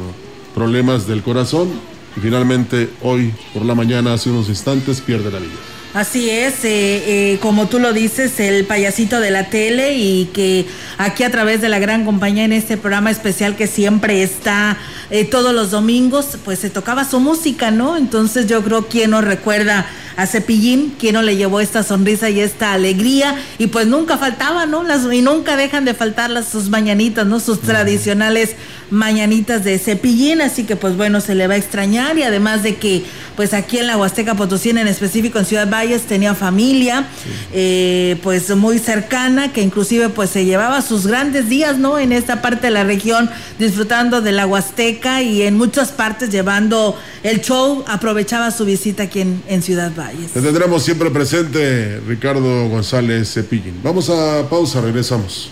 problemas del corazón y finalmente hoy por la mañana, hace unos instantes, pierde la vida. Así es, eh, eh, como tú lo dices, el payasito de la tele y que aquí a través de la gran compañía en este programa especial que siempre está eh, todos los domingos, pues se tocaba su música, ¿no? Entonces yo creo que nos recuerda a Cepillín, quien no le llevó esta sonrisa y esta alegría, y pues nunca faltaba, ¿no? Las, y nunca dejan de faltar las, sus mañanitas, ¿no? Sus tradicionales mañanitas de Cepillín, así que pues bueno, se le va a extrañar y además de que pues aquí en la Huasteca Potosina, en específico en Ciudad Valles, tenía familia, eh, pues muy cercana, que inclusive pues se llevaba sus grandes días, ¿no? En esta parte de la región, disfrutando de la Huasteca y en muchas partes llevando el show, aprovechaba su visita aquí en, en Ciudad Valles. Te tendremos siempre presente, Ricardo González Cepillín. Vamos a pausa, regresamos.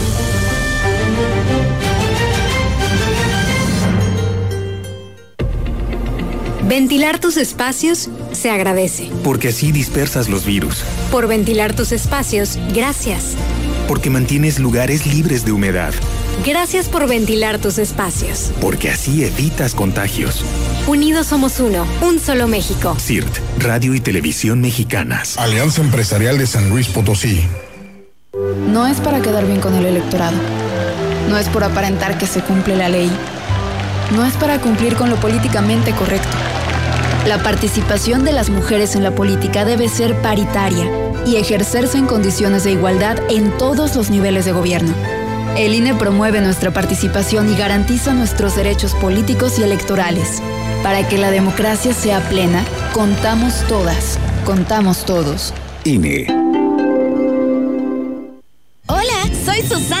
Ventilar tus espacios se agradece. Porque así dispersas los virus. Por ventilar tus espacios, gracias. Porque mantienes lugares libres de humedad. Gracias por ventilar tus espacios. Porque así evitas contagios. Unidos somos uno, un solo México. CIRT, Radio y Televisión Mexicanas. Alianza Empresarial de San Luis Potosí. No es para quedar bien con el electorado. No es por aparentar que se cumple la ley. No es para cumplir con lo políticamente correcto. La participación de las mujeres en la política debe ser paritaria y ejercerse en condiciones de igualdad en todos los niveles de gobierno. El INE promueve nuestra participación y garantiza nuestros derechos políticos y electorales. Para que la democracia sea plena, contamos todas, contamos todos. INE. Hola, soy Susana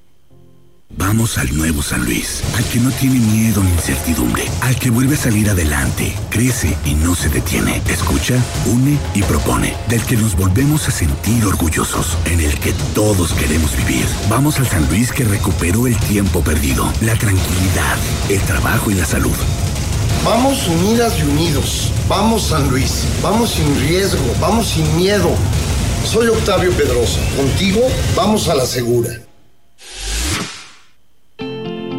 Vamos al nuevo San Luis, al que no tiene miedo ni incertidumbre, al que vuelve a salir adelante, crece y no se detiene, escucha, une y propone, del que nos volvemos a sentir orgullosos, en el que todos queremos vivir. Vamos al San Luis que recuperó el tiempo perdido, la tranquilidad, el trabajo y la salud. Vamos unidas y unidos. Vamos San Luis. Vamos sin riesgo. Vamos sin miedo. Soy Octavio Pedrosa. Contigo vamos a la segura.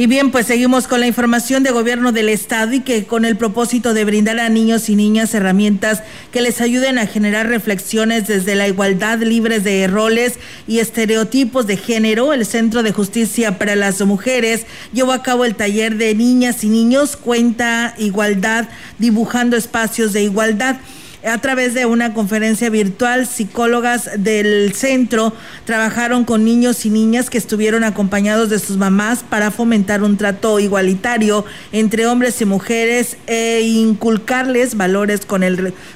Y bien, pues seguimos con la información de gobierno del estado y que con el propósito de brindar a niños y niñas herramientas que les ayuden a generar reflexiones desde la igualdad libres de roles y estereotipos de género, el Centro de Justicia para las Mujeres llevó a cabo el taller de niñas y niños Cuenta Igualdad, dibujando espacios de igualdad. A través de una conferencia virtual, psicólogas del centro trabajaron con niños y niñas que estuvieron acompañados de sus mamás para fomentar un trato igualitario entre hombres y mujeres e inculcarles valores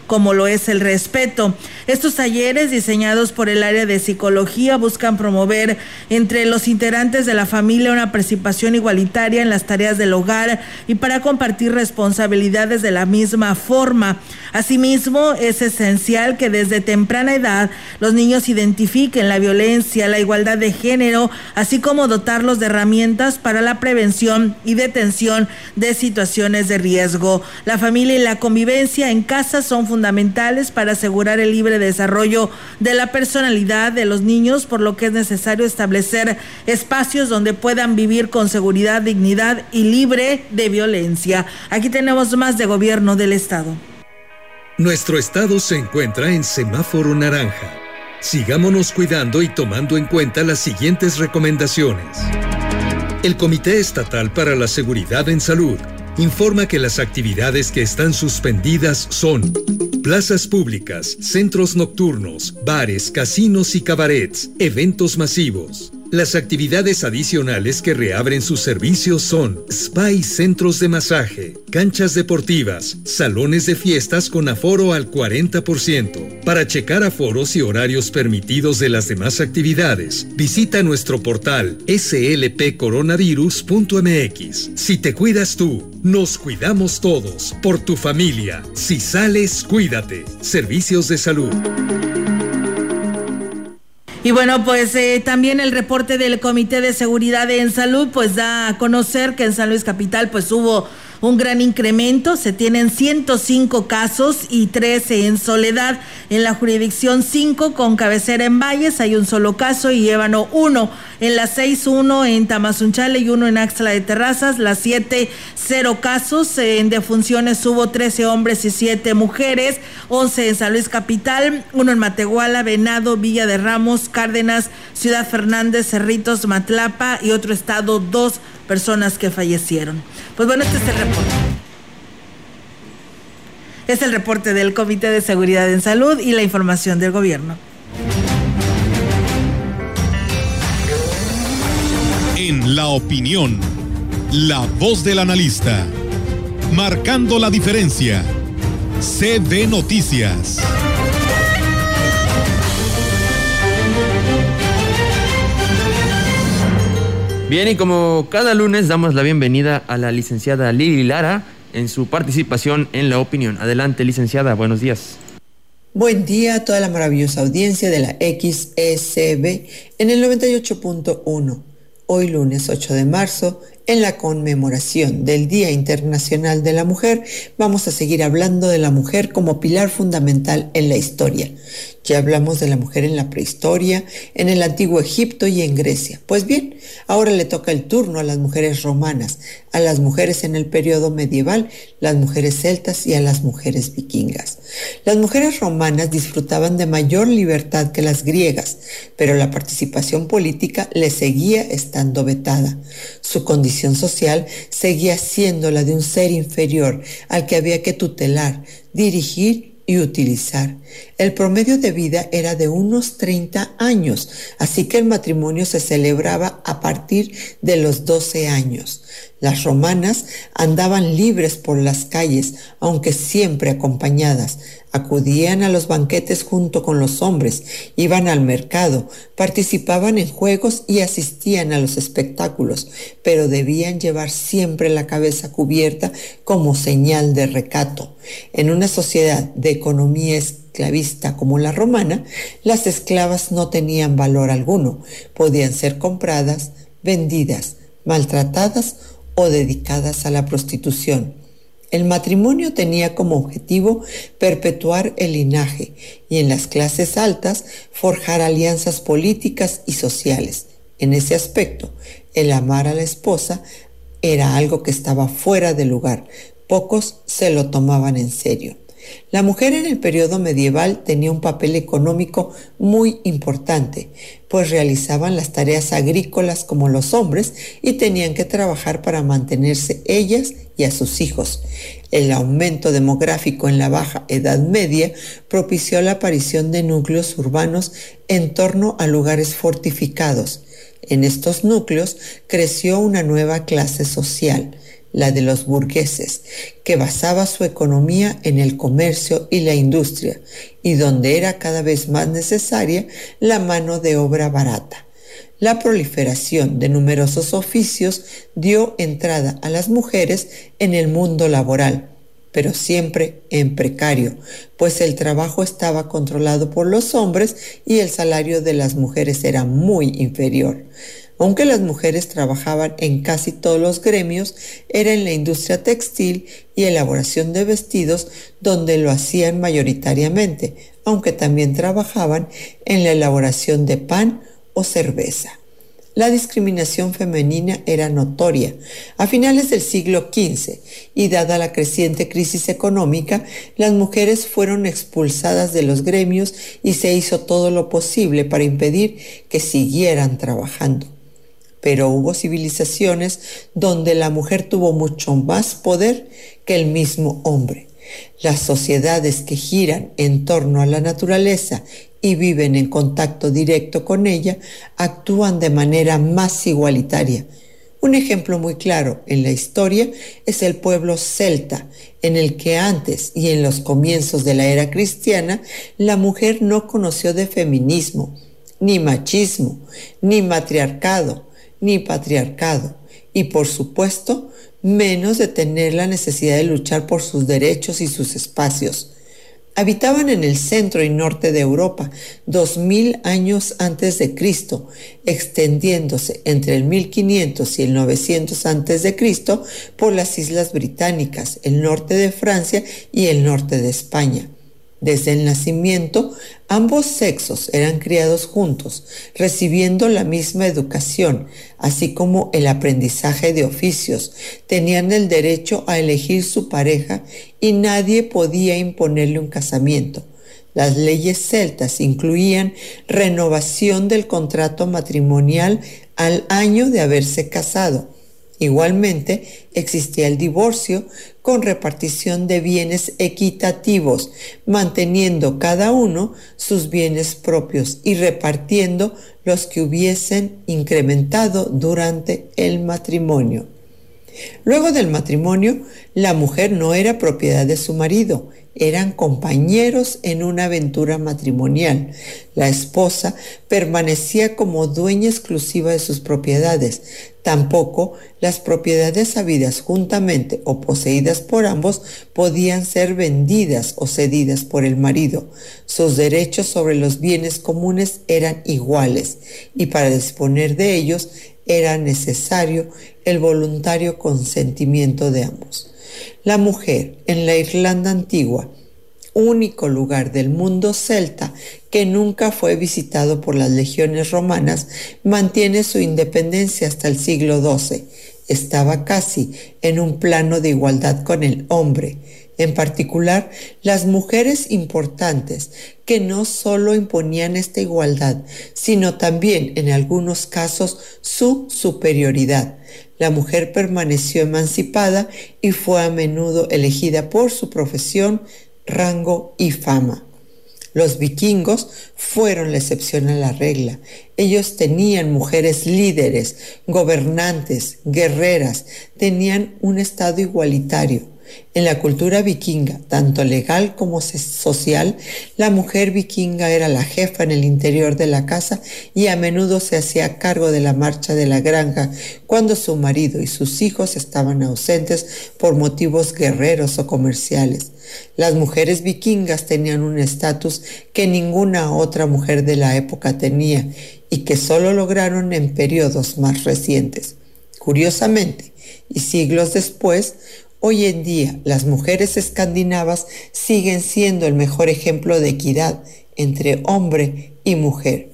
como lo es el respeto. Estos talleres diseñados por el área de psicología buscan promover entre los integrantes de la familia una participación igualitaria en las tareas del hogar y para compartir responsabilidades de la misma forma. Asimismo, es esencial que desde temprana edad los niños identifiquen la violencia, la igualdad de género, así como dotarlos de herramientas para la prevención y detención de situaciones de riesgo. La familia y la convivencia en casa son fundamentales para asegurar el libre desarrollo de la personalidad de los niños, por lo que es necesario establecer espacios donde puedan vivir con seguridad, dignidad y libre de violencia. Aquí tenemos más de gobierno del Estado. Nuestro estado se encuentra en semáforo naranja. Sigámonos cuidando y tomando en cuenta las siguientes recomendaciones. El Comité Estatal para la Seguridad en Salud informa que las actividades que están suspendidas son plazas públicas, centros nocturnos, bares, casinos y cabarets, eventos masivos. Las actividades adicionales que reabren sus servicios son spa y centros de masaje, canchas deportivas, salones de fiestas con aforo al 40%. Para checar aforos y horarios permitidos de las demás actividades, visita nuestro portal slpcoronavirus.mx. Si te cuidas tú, nos cuidamos todos. Por tu familia. Si sales, cuídate. Servicios de salud. Y bueno, pues eh, también el reporte del Comité de Seguridad en Salud pues da a conocer que en San Luis Capital pues hubo un gran incremento. Se tienen 105 casos y 13 en Soledad. En la jurisdicción 5 con cabecera en Valles hay un solo caso y Ébano 1. En la 6, 1 en Tamazunchale y 1 en Axla de Terrazas. La 7, 0 casos. En defunciones hubo 13 hombres y 7 mujeres. 11 en San Luis Capital, 1 en Matehuala, Venado, Villa de Ramos, Cárdenas, Ciudad Fernández, Cerritos, Matlapa y otro estado, dos personas que fallecieron. Pues bueno, este es el reporte. Es el reporte del Comité de Seguridad en Salud y la información del gobierno. En la opinión, la voz del analista, marcando la diferencia. CB Noticias. Bien, y como cada lunes damos la bienvenida a la licenciada Lili Lara en su participación en la opinión. Adelante, licenciada, buenos días. Buen día a toda la maravillosa audiencia de la XSB en el 98.1. Hoy lunes 8 de marzo, en la conmemoración del Día Internacional de la Mujer, vamos a seguir hablando de la mujer como pilar fundamental en la historia. Ya hablamos de la mujer en la prehistoria, en el antiguo Egipto y en Grecia. Pues bien, ahora le toca el turno a las mujeres romanas, a las mujeres en el periodo medieval, las mujeres celtas y a las mujeres vikingas. Las mujeres romanas disfrutaban de mayor libertad que las griegas, pero la participación política les seguía estando vetada. Su social seguía siendo la de un ser inferior al que había que tutelar, dirigir y utilizar. El promedio de vida era de unos 30 años, así que el matrimonio se celebraba a partir de los 12 años. Las romanas andaban libres por las calles, aunque siempre acompañadas. Acudían a los banquetes junto con los hombres, iban al mercado, participaban en juegos y asistían a los espectáculos, pero debían llevar siempre la cabeza cubierta como señal de recato. En una sociedad de economía esclavista como la romana, las esclavas no tenían valor alguno, podían ser compradas, vendidas, maltratadas o dedicadas a la prostitución. El matrimonio tenía como objetivo perpetuar el linaje y en las clases altas forjar alianzas políticas y sociales. En ese aspecto, el amar a la esposa era algo que estaba fuera de lugar. Pocos se lo tomaban en serio. La mujer en el periodo medieval tenía un papel económico muy importante, pues realizaban las tareas agrícolas como los hombres y tenían que trabajar para mantenerse ellas y a sus hijos. El aumento demográfico en la Baja Edad Media propició la aparición de núcleos urbanos en torno a lugares fortificados. En estos núcleos creció una nueva clase social, la de los burgueses, que basaba su economía en el comercio y la industria, y donde era cada vez más necesaria la mano de obra barata. La proliferación de numerosos oficios dio entrada a las mujeres en el mundo laboral, pero siempre en precario, pues el trabajo estaba controlado por los hombres y el salario de las mujeres era muy inferior. Aunque las mujeres trabajaban en casi todos los gremios, era en la industria textil y elaboración de vestidos donde lo hacían mayoritariamente, aunque también trabajaban en la elaboración de pan o cerveza. La discriminación femenina era notoria. A finales del siglo XV y dada la creciente crisis económica, las mujeres fueron expulsadas de los gremios y se hizo todo lo posible para impedir que siguieran trabajando pero hubo civilizaciones donde la mujer tuvo mucho más poder que el mismo hombre. Las sociedades que giran en torno a la naturaleza y viven en contacto directo con ella actúan de manera más igualitaria. Un ejemplo muy claro en la historia es el pueblo celta, en el que antes y en los comienzos de la era cristiana la mujer no conoció de feminismo, ni machismo, ni matriarcado, ni patriarcado y por supuesto menos de tener la necesidad de luchar por sus derechos y sus espacios. Habitaban en el centro y norte de Europa dos mil años antes de Cristo, extendiéndose entre el 1500 y el 900 antes de Cristo por las islas británicas, el norte de Francia y el norte de España. Desde el nacimiento, ambos sexos eran criados juntos, recibiendo la misma educación, así como el aprendizaje de oficios. Tenían el derecho a elegir su pareja y nadie podía imponerle un casamiento. Las leyes celtas incluían renovación del contrato matrimonial al año de haberse casado Igualmente, existía el divorcio con repartición de bienes equitativos, manteniendo cada uno sus bienes propios y repartiendo los que hubiesen incrementado durante el matrimonio. Luego del matrimonio, la mujer no era propiedad de su marido, eran compañeros en una aventura matrimonial. La esposa permanecía como dueña exclusiva de sus propiedades. Tampoco las propiedades habidas juntamente o poseídas por ambos podían ser vendidas o cedidas por el marido. Sus derechos sobre los bienes comunes eran iguales y para disponer de ellos era necesario el voluntario consentimiento de ambos. La mujer en la Irlanda antigua, único lugar del mundo celta que nunca fue visitado por las legiones romanas, mantiene su independencia hasta el siglo XII. Estaba casi en un plano de igualdad con el hombre, en particular las mujeres importantes, que no solo imponían esta igualdad, sino también en algunos casos su superioridad. La mujer permaneció emancipada y fue a menudo elegida por su profesión, rango y fama. Los vikingos fueron la excepción a la regla. Ellos tenían mujeres líderes, gobernantes, guerreras, tenían un estado igualitario. En la cultura vikinga, tanto legal como social, la mujer vikinga era la jefa en el interior de la casa y a menudo se hacía cargo de la marcha de la granja cuando su marido y sus hijos estaban ausentes por motivos guerreros o comerciales. Las mujeres vikingas tenían un estatus que ninguna otra mujer de la época tenía y que solo lograron en periodos más recientes. Curiosamente, y siglos después, Hoy en día las mujeres escandinavas siguen siendo el mejor ejemplo de equidad entre hombre y mujer.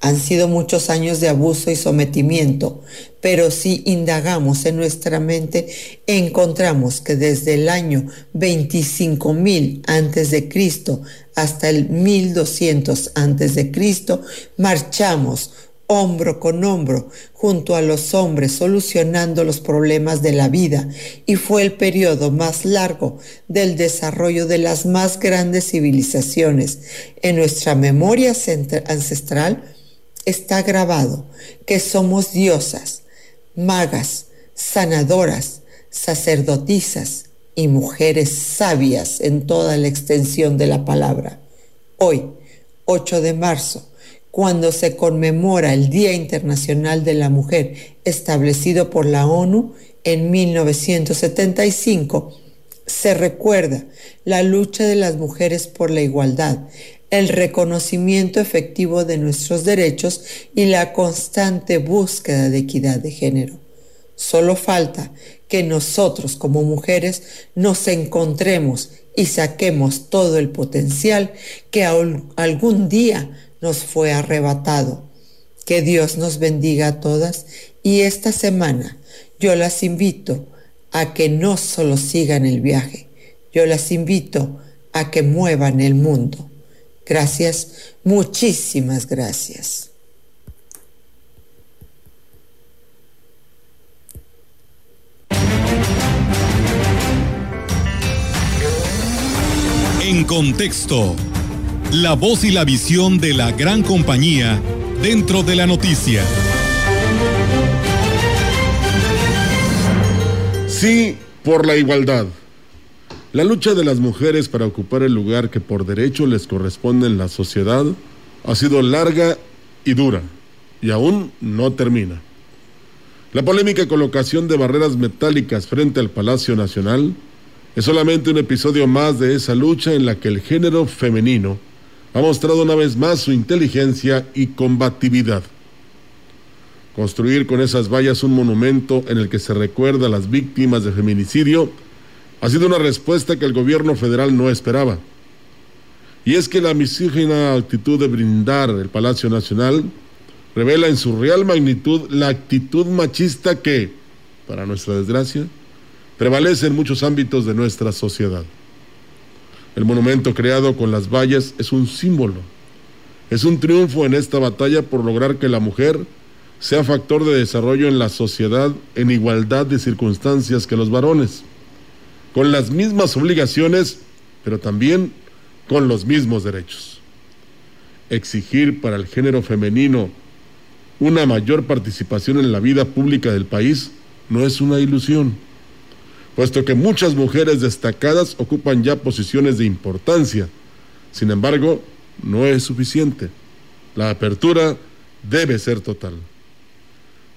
Han sido muchos años de abuso y sometimiento, pero si indagamos en nuestra mente, encontramos que desde el año 25.000 antes de Cristo hasta el 1200 antes de Cristo marchamos hombro con hombro junto a los hombres solucionando los problemas de la vida y fue el periodo más largo del desarrollo de las más grandes civilizaciones. En nuestra memoria ancestral está grabado que somos diosas, magas, sanadoras, sacerdotisas y mujeres sabias en toda la extensión de la palabra. Hoy, 8 de marzo, cuando se conmemora el Día Internacional de la Mujer establecido por la ONU en 1975, se recuerda la lucha de las mujeres por la igualdad, el reconocimiento efectivo de nuestros derechos y la constante búsqueda de equidad de género. Solo falta que nosotros como mujeres nos encontremos y saquemos todo el potencial que algún día nos fue arrebatado. Que Dios nos bendiga a todas y esta semana yo las invito a que no solo sigan el viaje, yo las invito a que muevan el mundo. Gracias, muchísimas gracias. En contexto la voz y la visión de la gran compañía dentro de la noticia. Sí, por la igualdad. La lucha de las mujeres para ocupar el lugar que por derecho les corresponde en la sociedad ha sido larga y dura, y aún no termina. La polémica colocación de barreras metálicas frente al Palacio Nacional es solamente un episodio más de esa lucha en la que el género femenino ha mostrado una vez más su inteligencia y combatividad. Construir con esas vallas un monumento en el que se recuerda a las víctimas de feminicidio ha sido una respuesta que el gobierno federal no esperaba. Y es que la misógina actitud de brindar el Palacio Nacional revela en su real magnitud la actitud machista que, para nuestra desgracia, prevalece en muchos ámbitos de nuestra sociedad. El monumento creado con las vallas es un símbolo. Es un triunfo en esta batalla por lograr que la mujer sea factor de desarrollo en la sociedad en igualdad de circunstancias que los varones, con las mismas obligaciones, pero también con los mismos derechos. Exigir para el género femenino una mayor participación en la vida pública del país no es una ilusión puesto que muchas mujeres destacadas ocupan ya posiciones de importancia. Sin embargo, no es suficiente. La apertura debe ser total.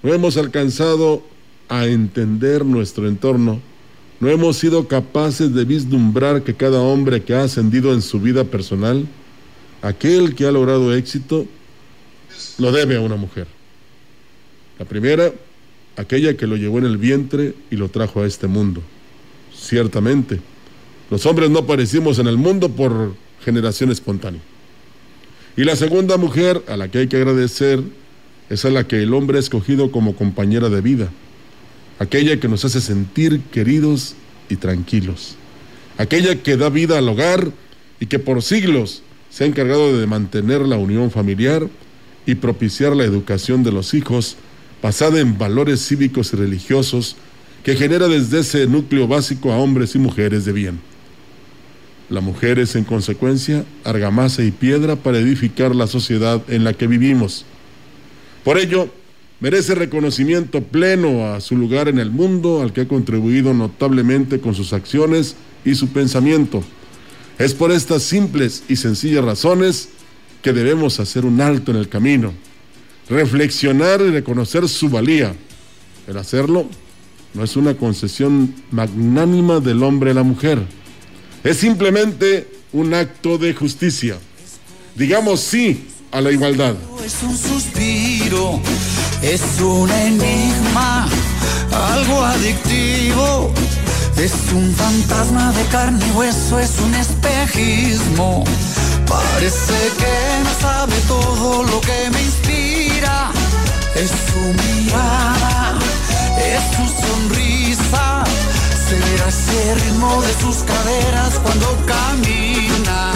No hemos alcanzado a entender nuestro entorno, no hemos sido capaces de vislumbrar que cada hombre que ha ascendido en su vida personal, aquel que ha logrado éxito, lo debe a una mujer. La primera, aquella que lo llevó en el vientre y lo trajo a este mundo. Ciertamente, los hombres no aparecimos en el mundo por generación espontánea. Y la segunda mujer a la que hay que agradecer es a la que el hombre ha escogido como compañera de vida, aquella que nos hace sentir queridos y tranquilos, aquella que da vida al hogar y que por siglos se ha encargado de mantener la unión familiar y propiciar la educación de los hijos basada en valores cívicos y religiosos que genera desde ese núcleo básico a hombres y mujeres de bien. La mujer es en consecuencia argamasa y piedra para edificar la sociedad en la que vivimos. Por ello, merece reconocimiento pleno a su lugar en el mundo, al que ha contribuido notablemente con sus acciones y su pensamiento. Es por estas simples y sencillas razones que debemos hacer un alto en el camino, reflexionar y reconocer su valía. El hacerlo no es una concesión magnánima del hombre a la mujer. Es simplemente un acto de justicia. Digamos sí a la igualdad. Es un suspiro, es un enigma, algo adictivo. Es un fantasma de carne y hueso, es un espejismo Parece que no sabe todo lo que me inspira. Es su mirada, es su sonrisa. Se verá ese ritmo de sus caderas cuando camina.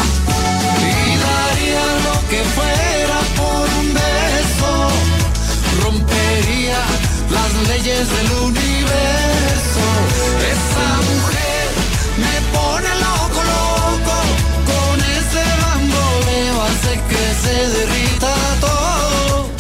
Y daría lo que fuera por un beso. Rompería las leyes del universo. Esa mujer me pone loco, loco. Con ese bamboleo hace que se derrita todo.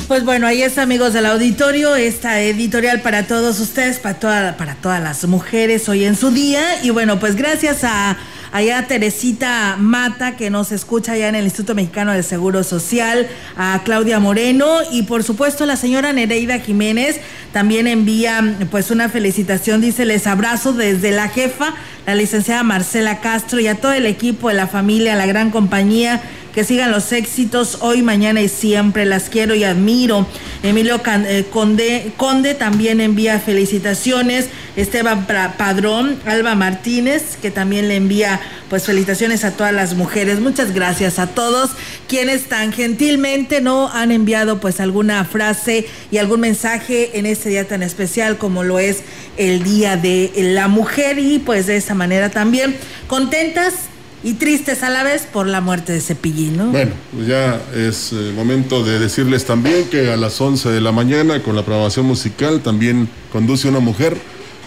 Pues bueno, ahí está, amigos del auditorio, esta editorial para todos ustedes, para, toda, para todas las mujeres hoy en su día. Y bueno, pues gracias a allá Teresita Mata, que nos escucha allá en el Instituto Mexicano del Seguro Social, a Claudia Moreno y por supuesto la señora Nereida Jiménez también envía pues una felicitación, dice, les abrazo desde la jefa, la licenciada Marcela Castro y a todo el equipo de la familia, la gran compañía que sigan los éxitos hoy, mañana y siempre. Las quiero y admiro. Emilio eh, Conde, también envía felicitaciones. Esteban Padrón, Alba Martínez, que también le envía pues felicitaciones a todas las mujeres. Muchas gracias a todos quienes tan gentilmente no han enviado pues alguna frase y algún mensaje en este día tan especial como lo es el Día de la Mujer y pues de esa manera también contentas y tristes a la vez por la muerte de Cepillín, ¿no? Bueno, pues ya es eh, momento de decirles también que a las 11 de la mañana con la programación musical también conduce una mujer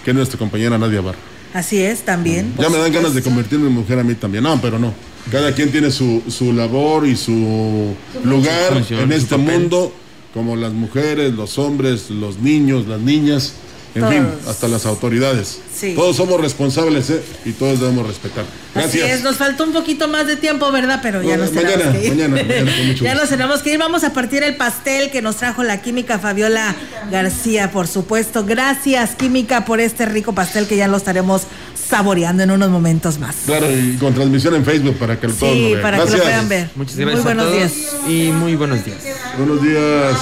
que es nuestra compañera Nadia Barra. Así es, también. Ya me dan ganas de convertirme en mujer a mí también. No, pero no. Cada quien tiene su, su labor y su lugar función, en este mundo, como las mujeres, los hombres, los niños, las niñas, en fin, hasta las autoridades. Sí. Todos somos responsables ¿eh? y todos debemos respetar. Así Gracias. es, nos faltó un poquito más de tiempo, ¿verdad? Pero ya No, nos mañana, tenemos que ir. mañana, mañana, con mucho ya gusto. nos tenemos que ir. Vamos a partir el pastel que nos trajo la química Fabiola García, por supuesto. Gracias, química, por este rico pastel que ya lo estaremos saboreando en unos momentos más. Claro, y con transmisión en Facebook para que todos lo Sí, vean. para que lo puedan ver. Muchas Muy gracias buenos a todos días. y muy buenos días. Buenos días.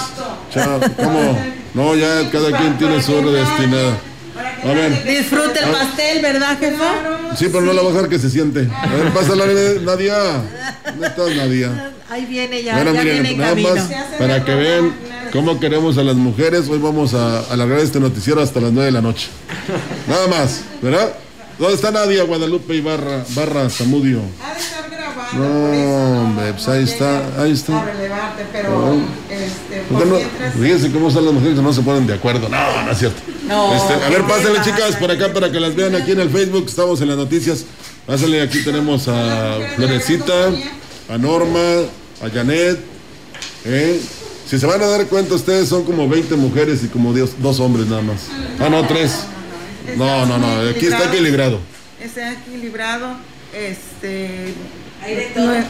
Chao. ¿Cómo? No, ya cada quien tiene su hora destinada. A ver. Disfrute el pastel, ¿verdad, jefa? Sí, pero no la va a dejar que se siente. A ver, pásala, Nadia. ¿Dónde estás, Nadia? Ahí viene ya, Bueno, ya miren, viene en nada camino. más para que vean cómo queremos a las mujeres. Hoy vamos a alargar este noticiero hasta las 9 de la noche. Nada más, ¿verdad? ¿Dónde está Nadia, Guadalupe y Barra, Barra Zamudio? No, hombre, pues ahí está, ahí está. relevarte, pero este, ¿Por no? mientras- Fíjense cómo son las mujeres que no se ponen de acuerdo. No, no es cierto. No, Este, a ver, ¿qué pásenle, chicas, por acá para que las vean aquí en el Facebook. Estamos en las noticias. Pásale, aquí tenemos a Florecita, a Norma, a Janet. ¿eh? Si se van a dar cuenta, ustedes son como 20 mujeres y como Dios, dos hombres nada más. Ah, no, tres. No, no, no. Aquí está equilibrado. Está equilibrado. Este,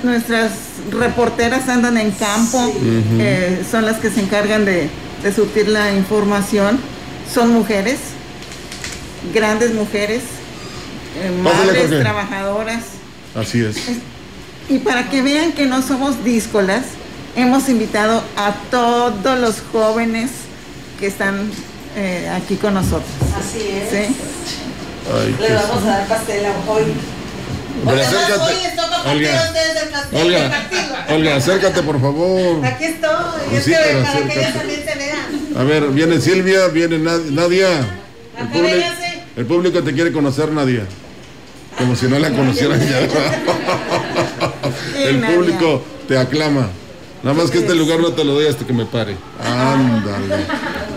nuestras reporteras andan en campo, eh, son las que se encargan de, de surtir la información. Son mujeres, grandes mujeres, eh, madres trabajadoras. Así es. Y para que vean que no somos díscolas, hemos invitado a todos los jóvenes que están eh, aquí con nosotros. Así es. ¿Sí? Ay, Le vamos a dar pastel a- hoy. Pero acércate. Olga. Olga. Olga, acércate, por favor. Aquí estoy, es sí, que pero para que ellas también se vean. A ver, viene Silvia, viene Nad- Nadia. El, véngase. el público te quiere conocer, Nadia. Como si no la conocieran ya. El público te aclama. Nada más que este lugar no te lo doy hasta que me pare. Ándale.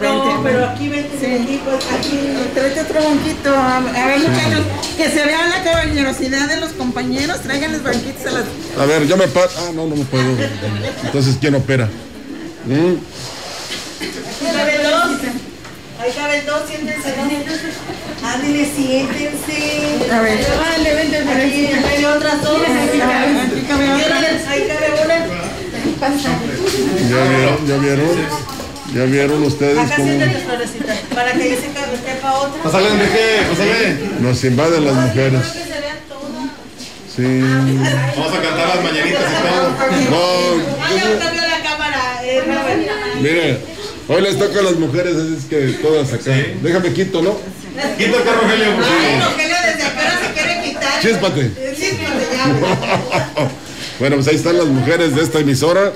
No, pero aquí vente, aquí, pues aquí. Tráete otro banquito. A, a ver, muchachos, que se vea la caballerosidad de los compañeros. Tráiganles banquitos a las. A ver, yo me paro. Ah, no, no me puedo. Entonces, ¿quién opera? ¿Mm? Ahí caben dos. Ahí caben dos, siéntense. Ándale, siéntense. A ver. Vale, vente por aquí. Ahí hay otras dos. Aquí cabe- aquí cabe otra. Ahí cabe una. ¿Ya vieron? ¿Ya vieron? ¿Ya vieron ustedes Acá cómo Florecita, para que se cabe- quepa otra. Pásale, Enrique, pásale. nos invaden las mujeres? Que. Sí. Vamos a cantar las mañanitas y todo. No, la cámara. Mire, hoy les toca a las mujeres, así es que todas acá. Déjame quito, ¿no? Quítate, Rogelio, por favor. Rogelio, desde se quiere quitar. Chíspate. Eh, Chíspate, ya. Bueno, pues ahí están las mujeres de esta emisora,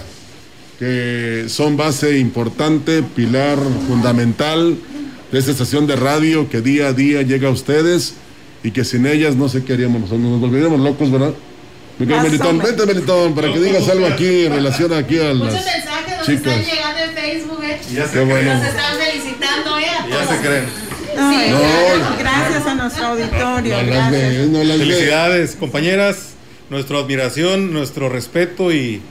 que son base importante, pilar fundamental de esta estación de radio que día a día llega a ustedes y que sin ellas no sé qué haríamos nosotros, nos volveríamos locos, ¿verdad? Melitón, vente Melitón, para que digas algo aquí en relación aquí a Muchos las mensajes nos chicas. están llegando en Facebook, ¿eh? Ya se Qué bueno. Nos están felicitando, ¿eh? Ya se creen. No, Sí. gracias, gracias a nuestro auditorio. No gracias. Felicidades, compañeras. Nuestra admiración, nuestro respeto y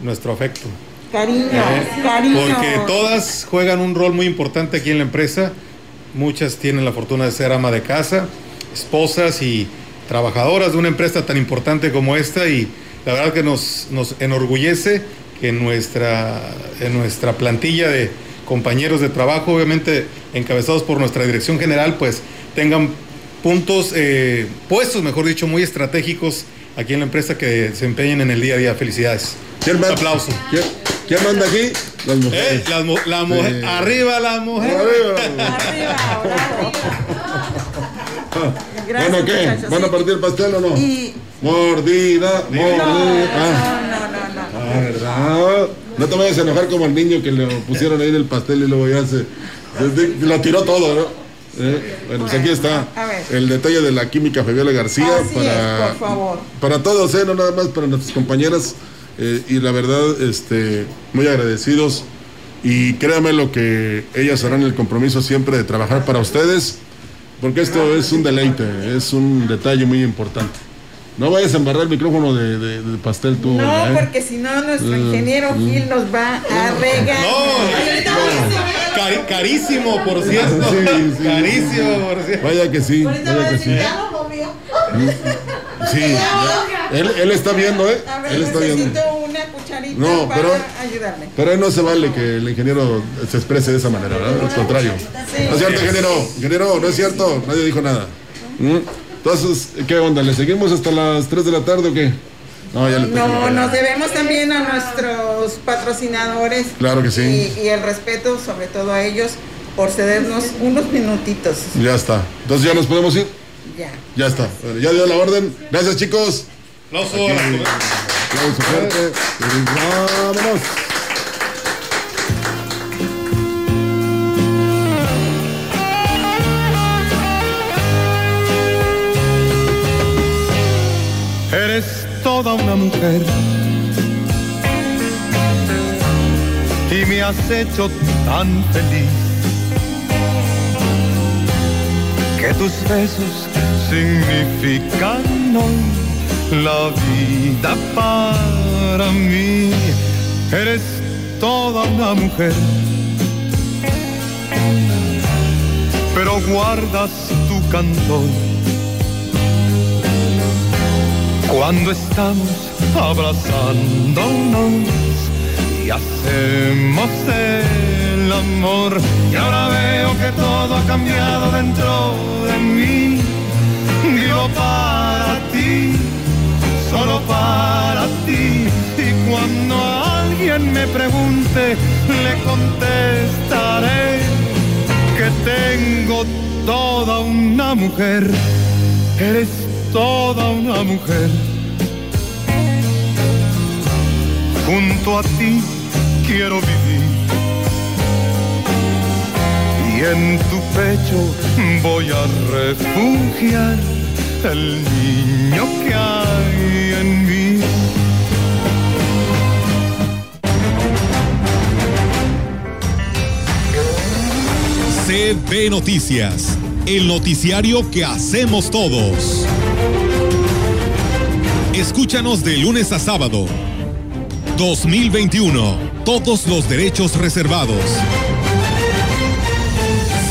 nuestro afecto. Cariño, ¿eh? cariño. Porque todas juegan un rol muy importante aquí en la empresa. Muchas tienen la fortuna de ser ama de casa, esposas y trabajadoras de una empresa tan importante como esta y la verdad que nos, nos enorgullece que en nuestra, en nuestra plantilla de compañeros de trabajo, obviamente encabezados por nuestra dirección general, pues tengan puntos, eh, puestos, mejor dicho, muy estratégicos aquí en la empresa que desempeñen en el día a día. Felicidades. ¿Quién Un aplauso. ¿Quién, manda aquí? Las mujeres. Eh, las mu- la mujer, Sí. arriba la mujer. Gracias, bueno, ¿qué? muchachos. ¿Van a partir el pastel o no? Y Mordida, mordida. Ah, no, no, no, no. ah, ¿verdad? No te vayas a enojar como el niño que le pusieron ahí en el pastel y luego ya se, lo tiró todo, ¿no? Eh, Bueno, pues aquí está A ver. el detalle de la química Fabiola García Así para, es, por favor. para todos, ¿eh? no nada más para nuestras compañeras. Eh, y la verdad, este, muy agradecidos. Y créame lo que ellas harán el compromiso siempre de trabajar para ustedes, porque esto es un deleite, es un detalle muy importante. No vayas a embarrar el micrófono de, de- de pastel tú. No, ¿eh? porque si no, nuestro Mm, ingeniero mm. Gil nos va a regalar. Cari- carísimo, por cierto. Sí, sí. carísimo, por cierto. Vaya que sí, vaya que sí. Sí, él, él está viendo, ¿eh? A ver, Él está viendo. necesito una cucharita No, para pero- ayudarme. Pero ahí no se vale que el ingeniero se exprese de esa manera, ¿verdad? Al contrario. No es cierto, ingeniero. Ingeniero, no es cierto. Nadie dijo nada. ¿Mm? Entonces, ¿qué onda? ¿Le seguimos hasta las 3 de la tarde o qué? No, ya le No, nos debemos también a nuestros patrocinadores. Claro que sí. Y, y el respeto, sobre todo a ellos, por cedernos unos minutitos. Ya está. Entonces ya nos podemos ir. Ya. Ya está. Bueno, ya dio la orden. Gracias, chicos. Aplauso. Aplauso fuerte. Vámonos. Eres toda una mujer y me has hecho tan feliz tus besos significan hoy la vida para mí. Eres toda una mujer, pero guardas tu cantor cuando estamos abrazándonos y hacemos amor. Y ahora veo que todo ha cambiado dentro de mí. Vivo para ti, solo para ti. Y cuando alguien me pregunte, le contestaré que tengo toda una mujer. Eres toda una mujer. Junto a ti quiero vivir. En tu pecho voy a refugiar el niño que hay en mí. CB Noticias, el noticiario que hacemos todos. Escúchanos de lunes a sábado. 2021. Todos los derechos reservados.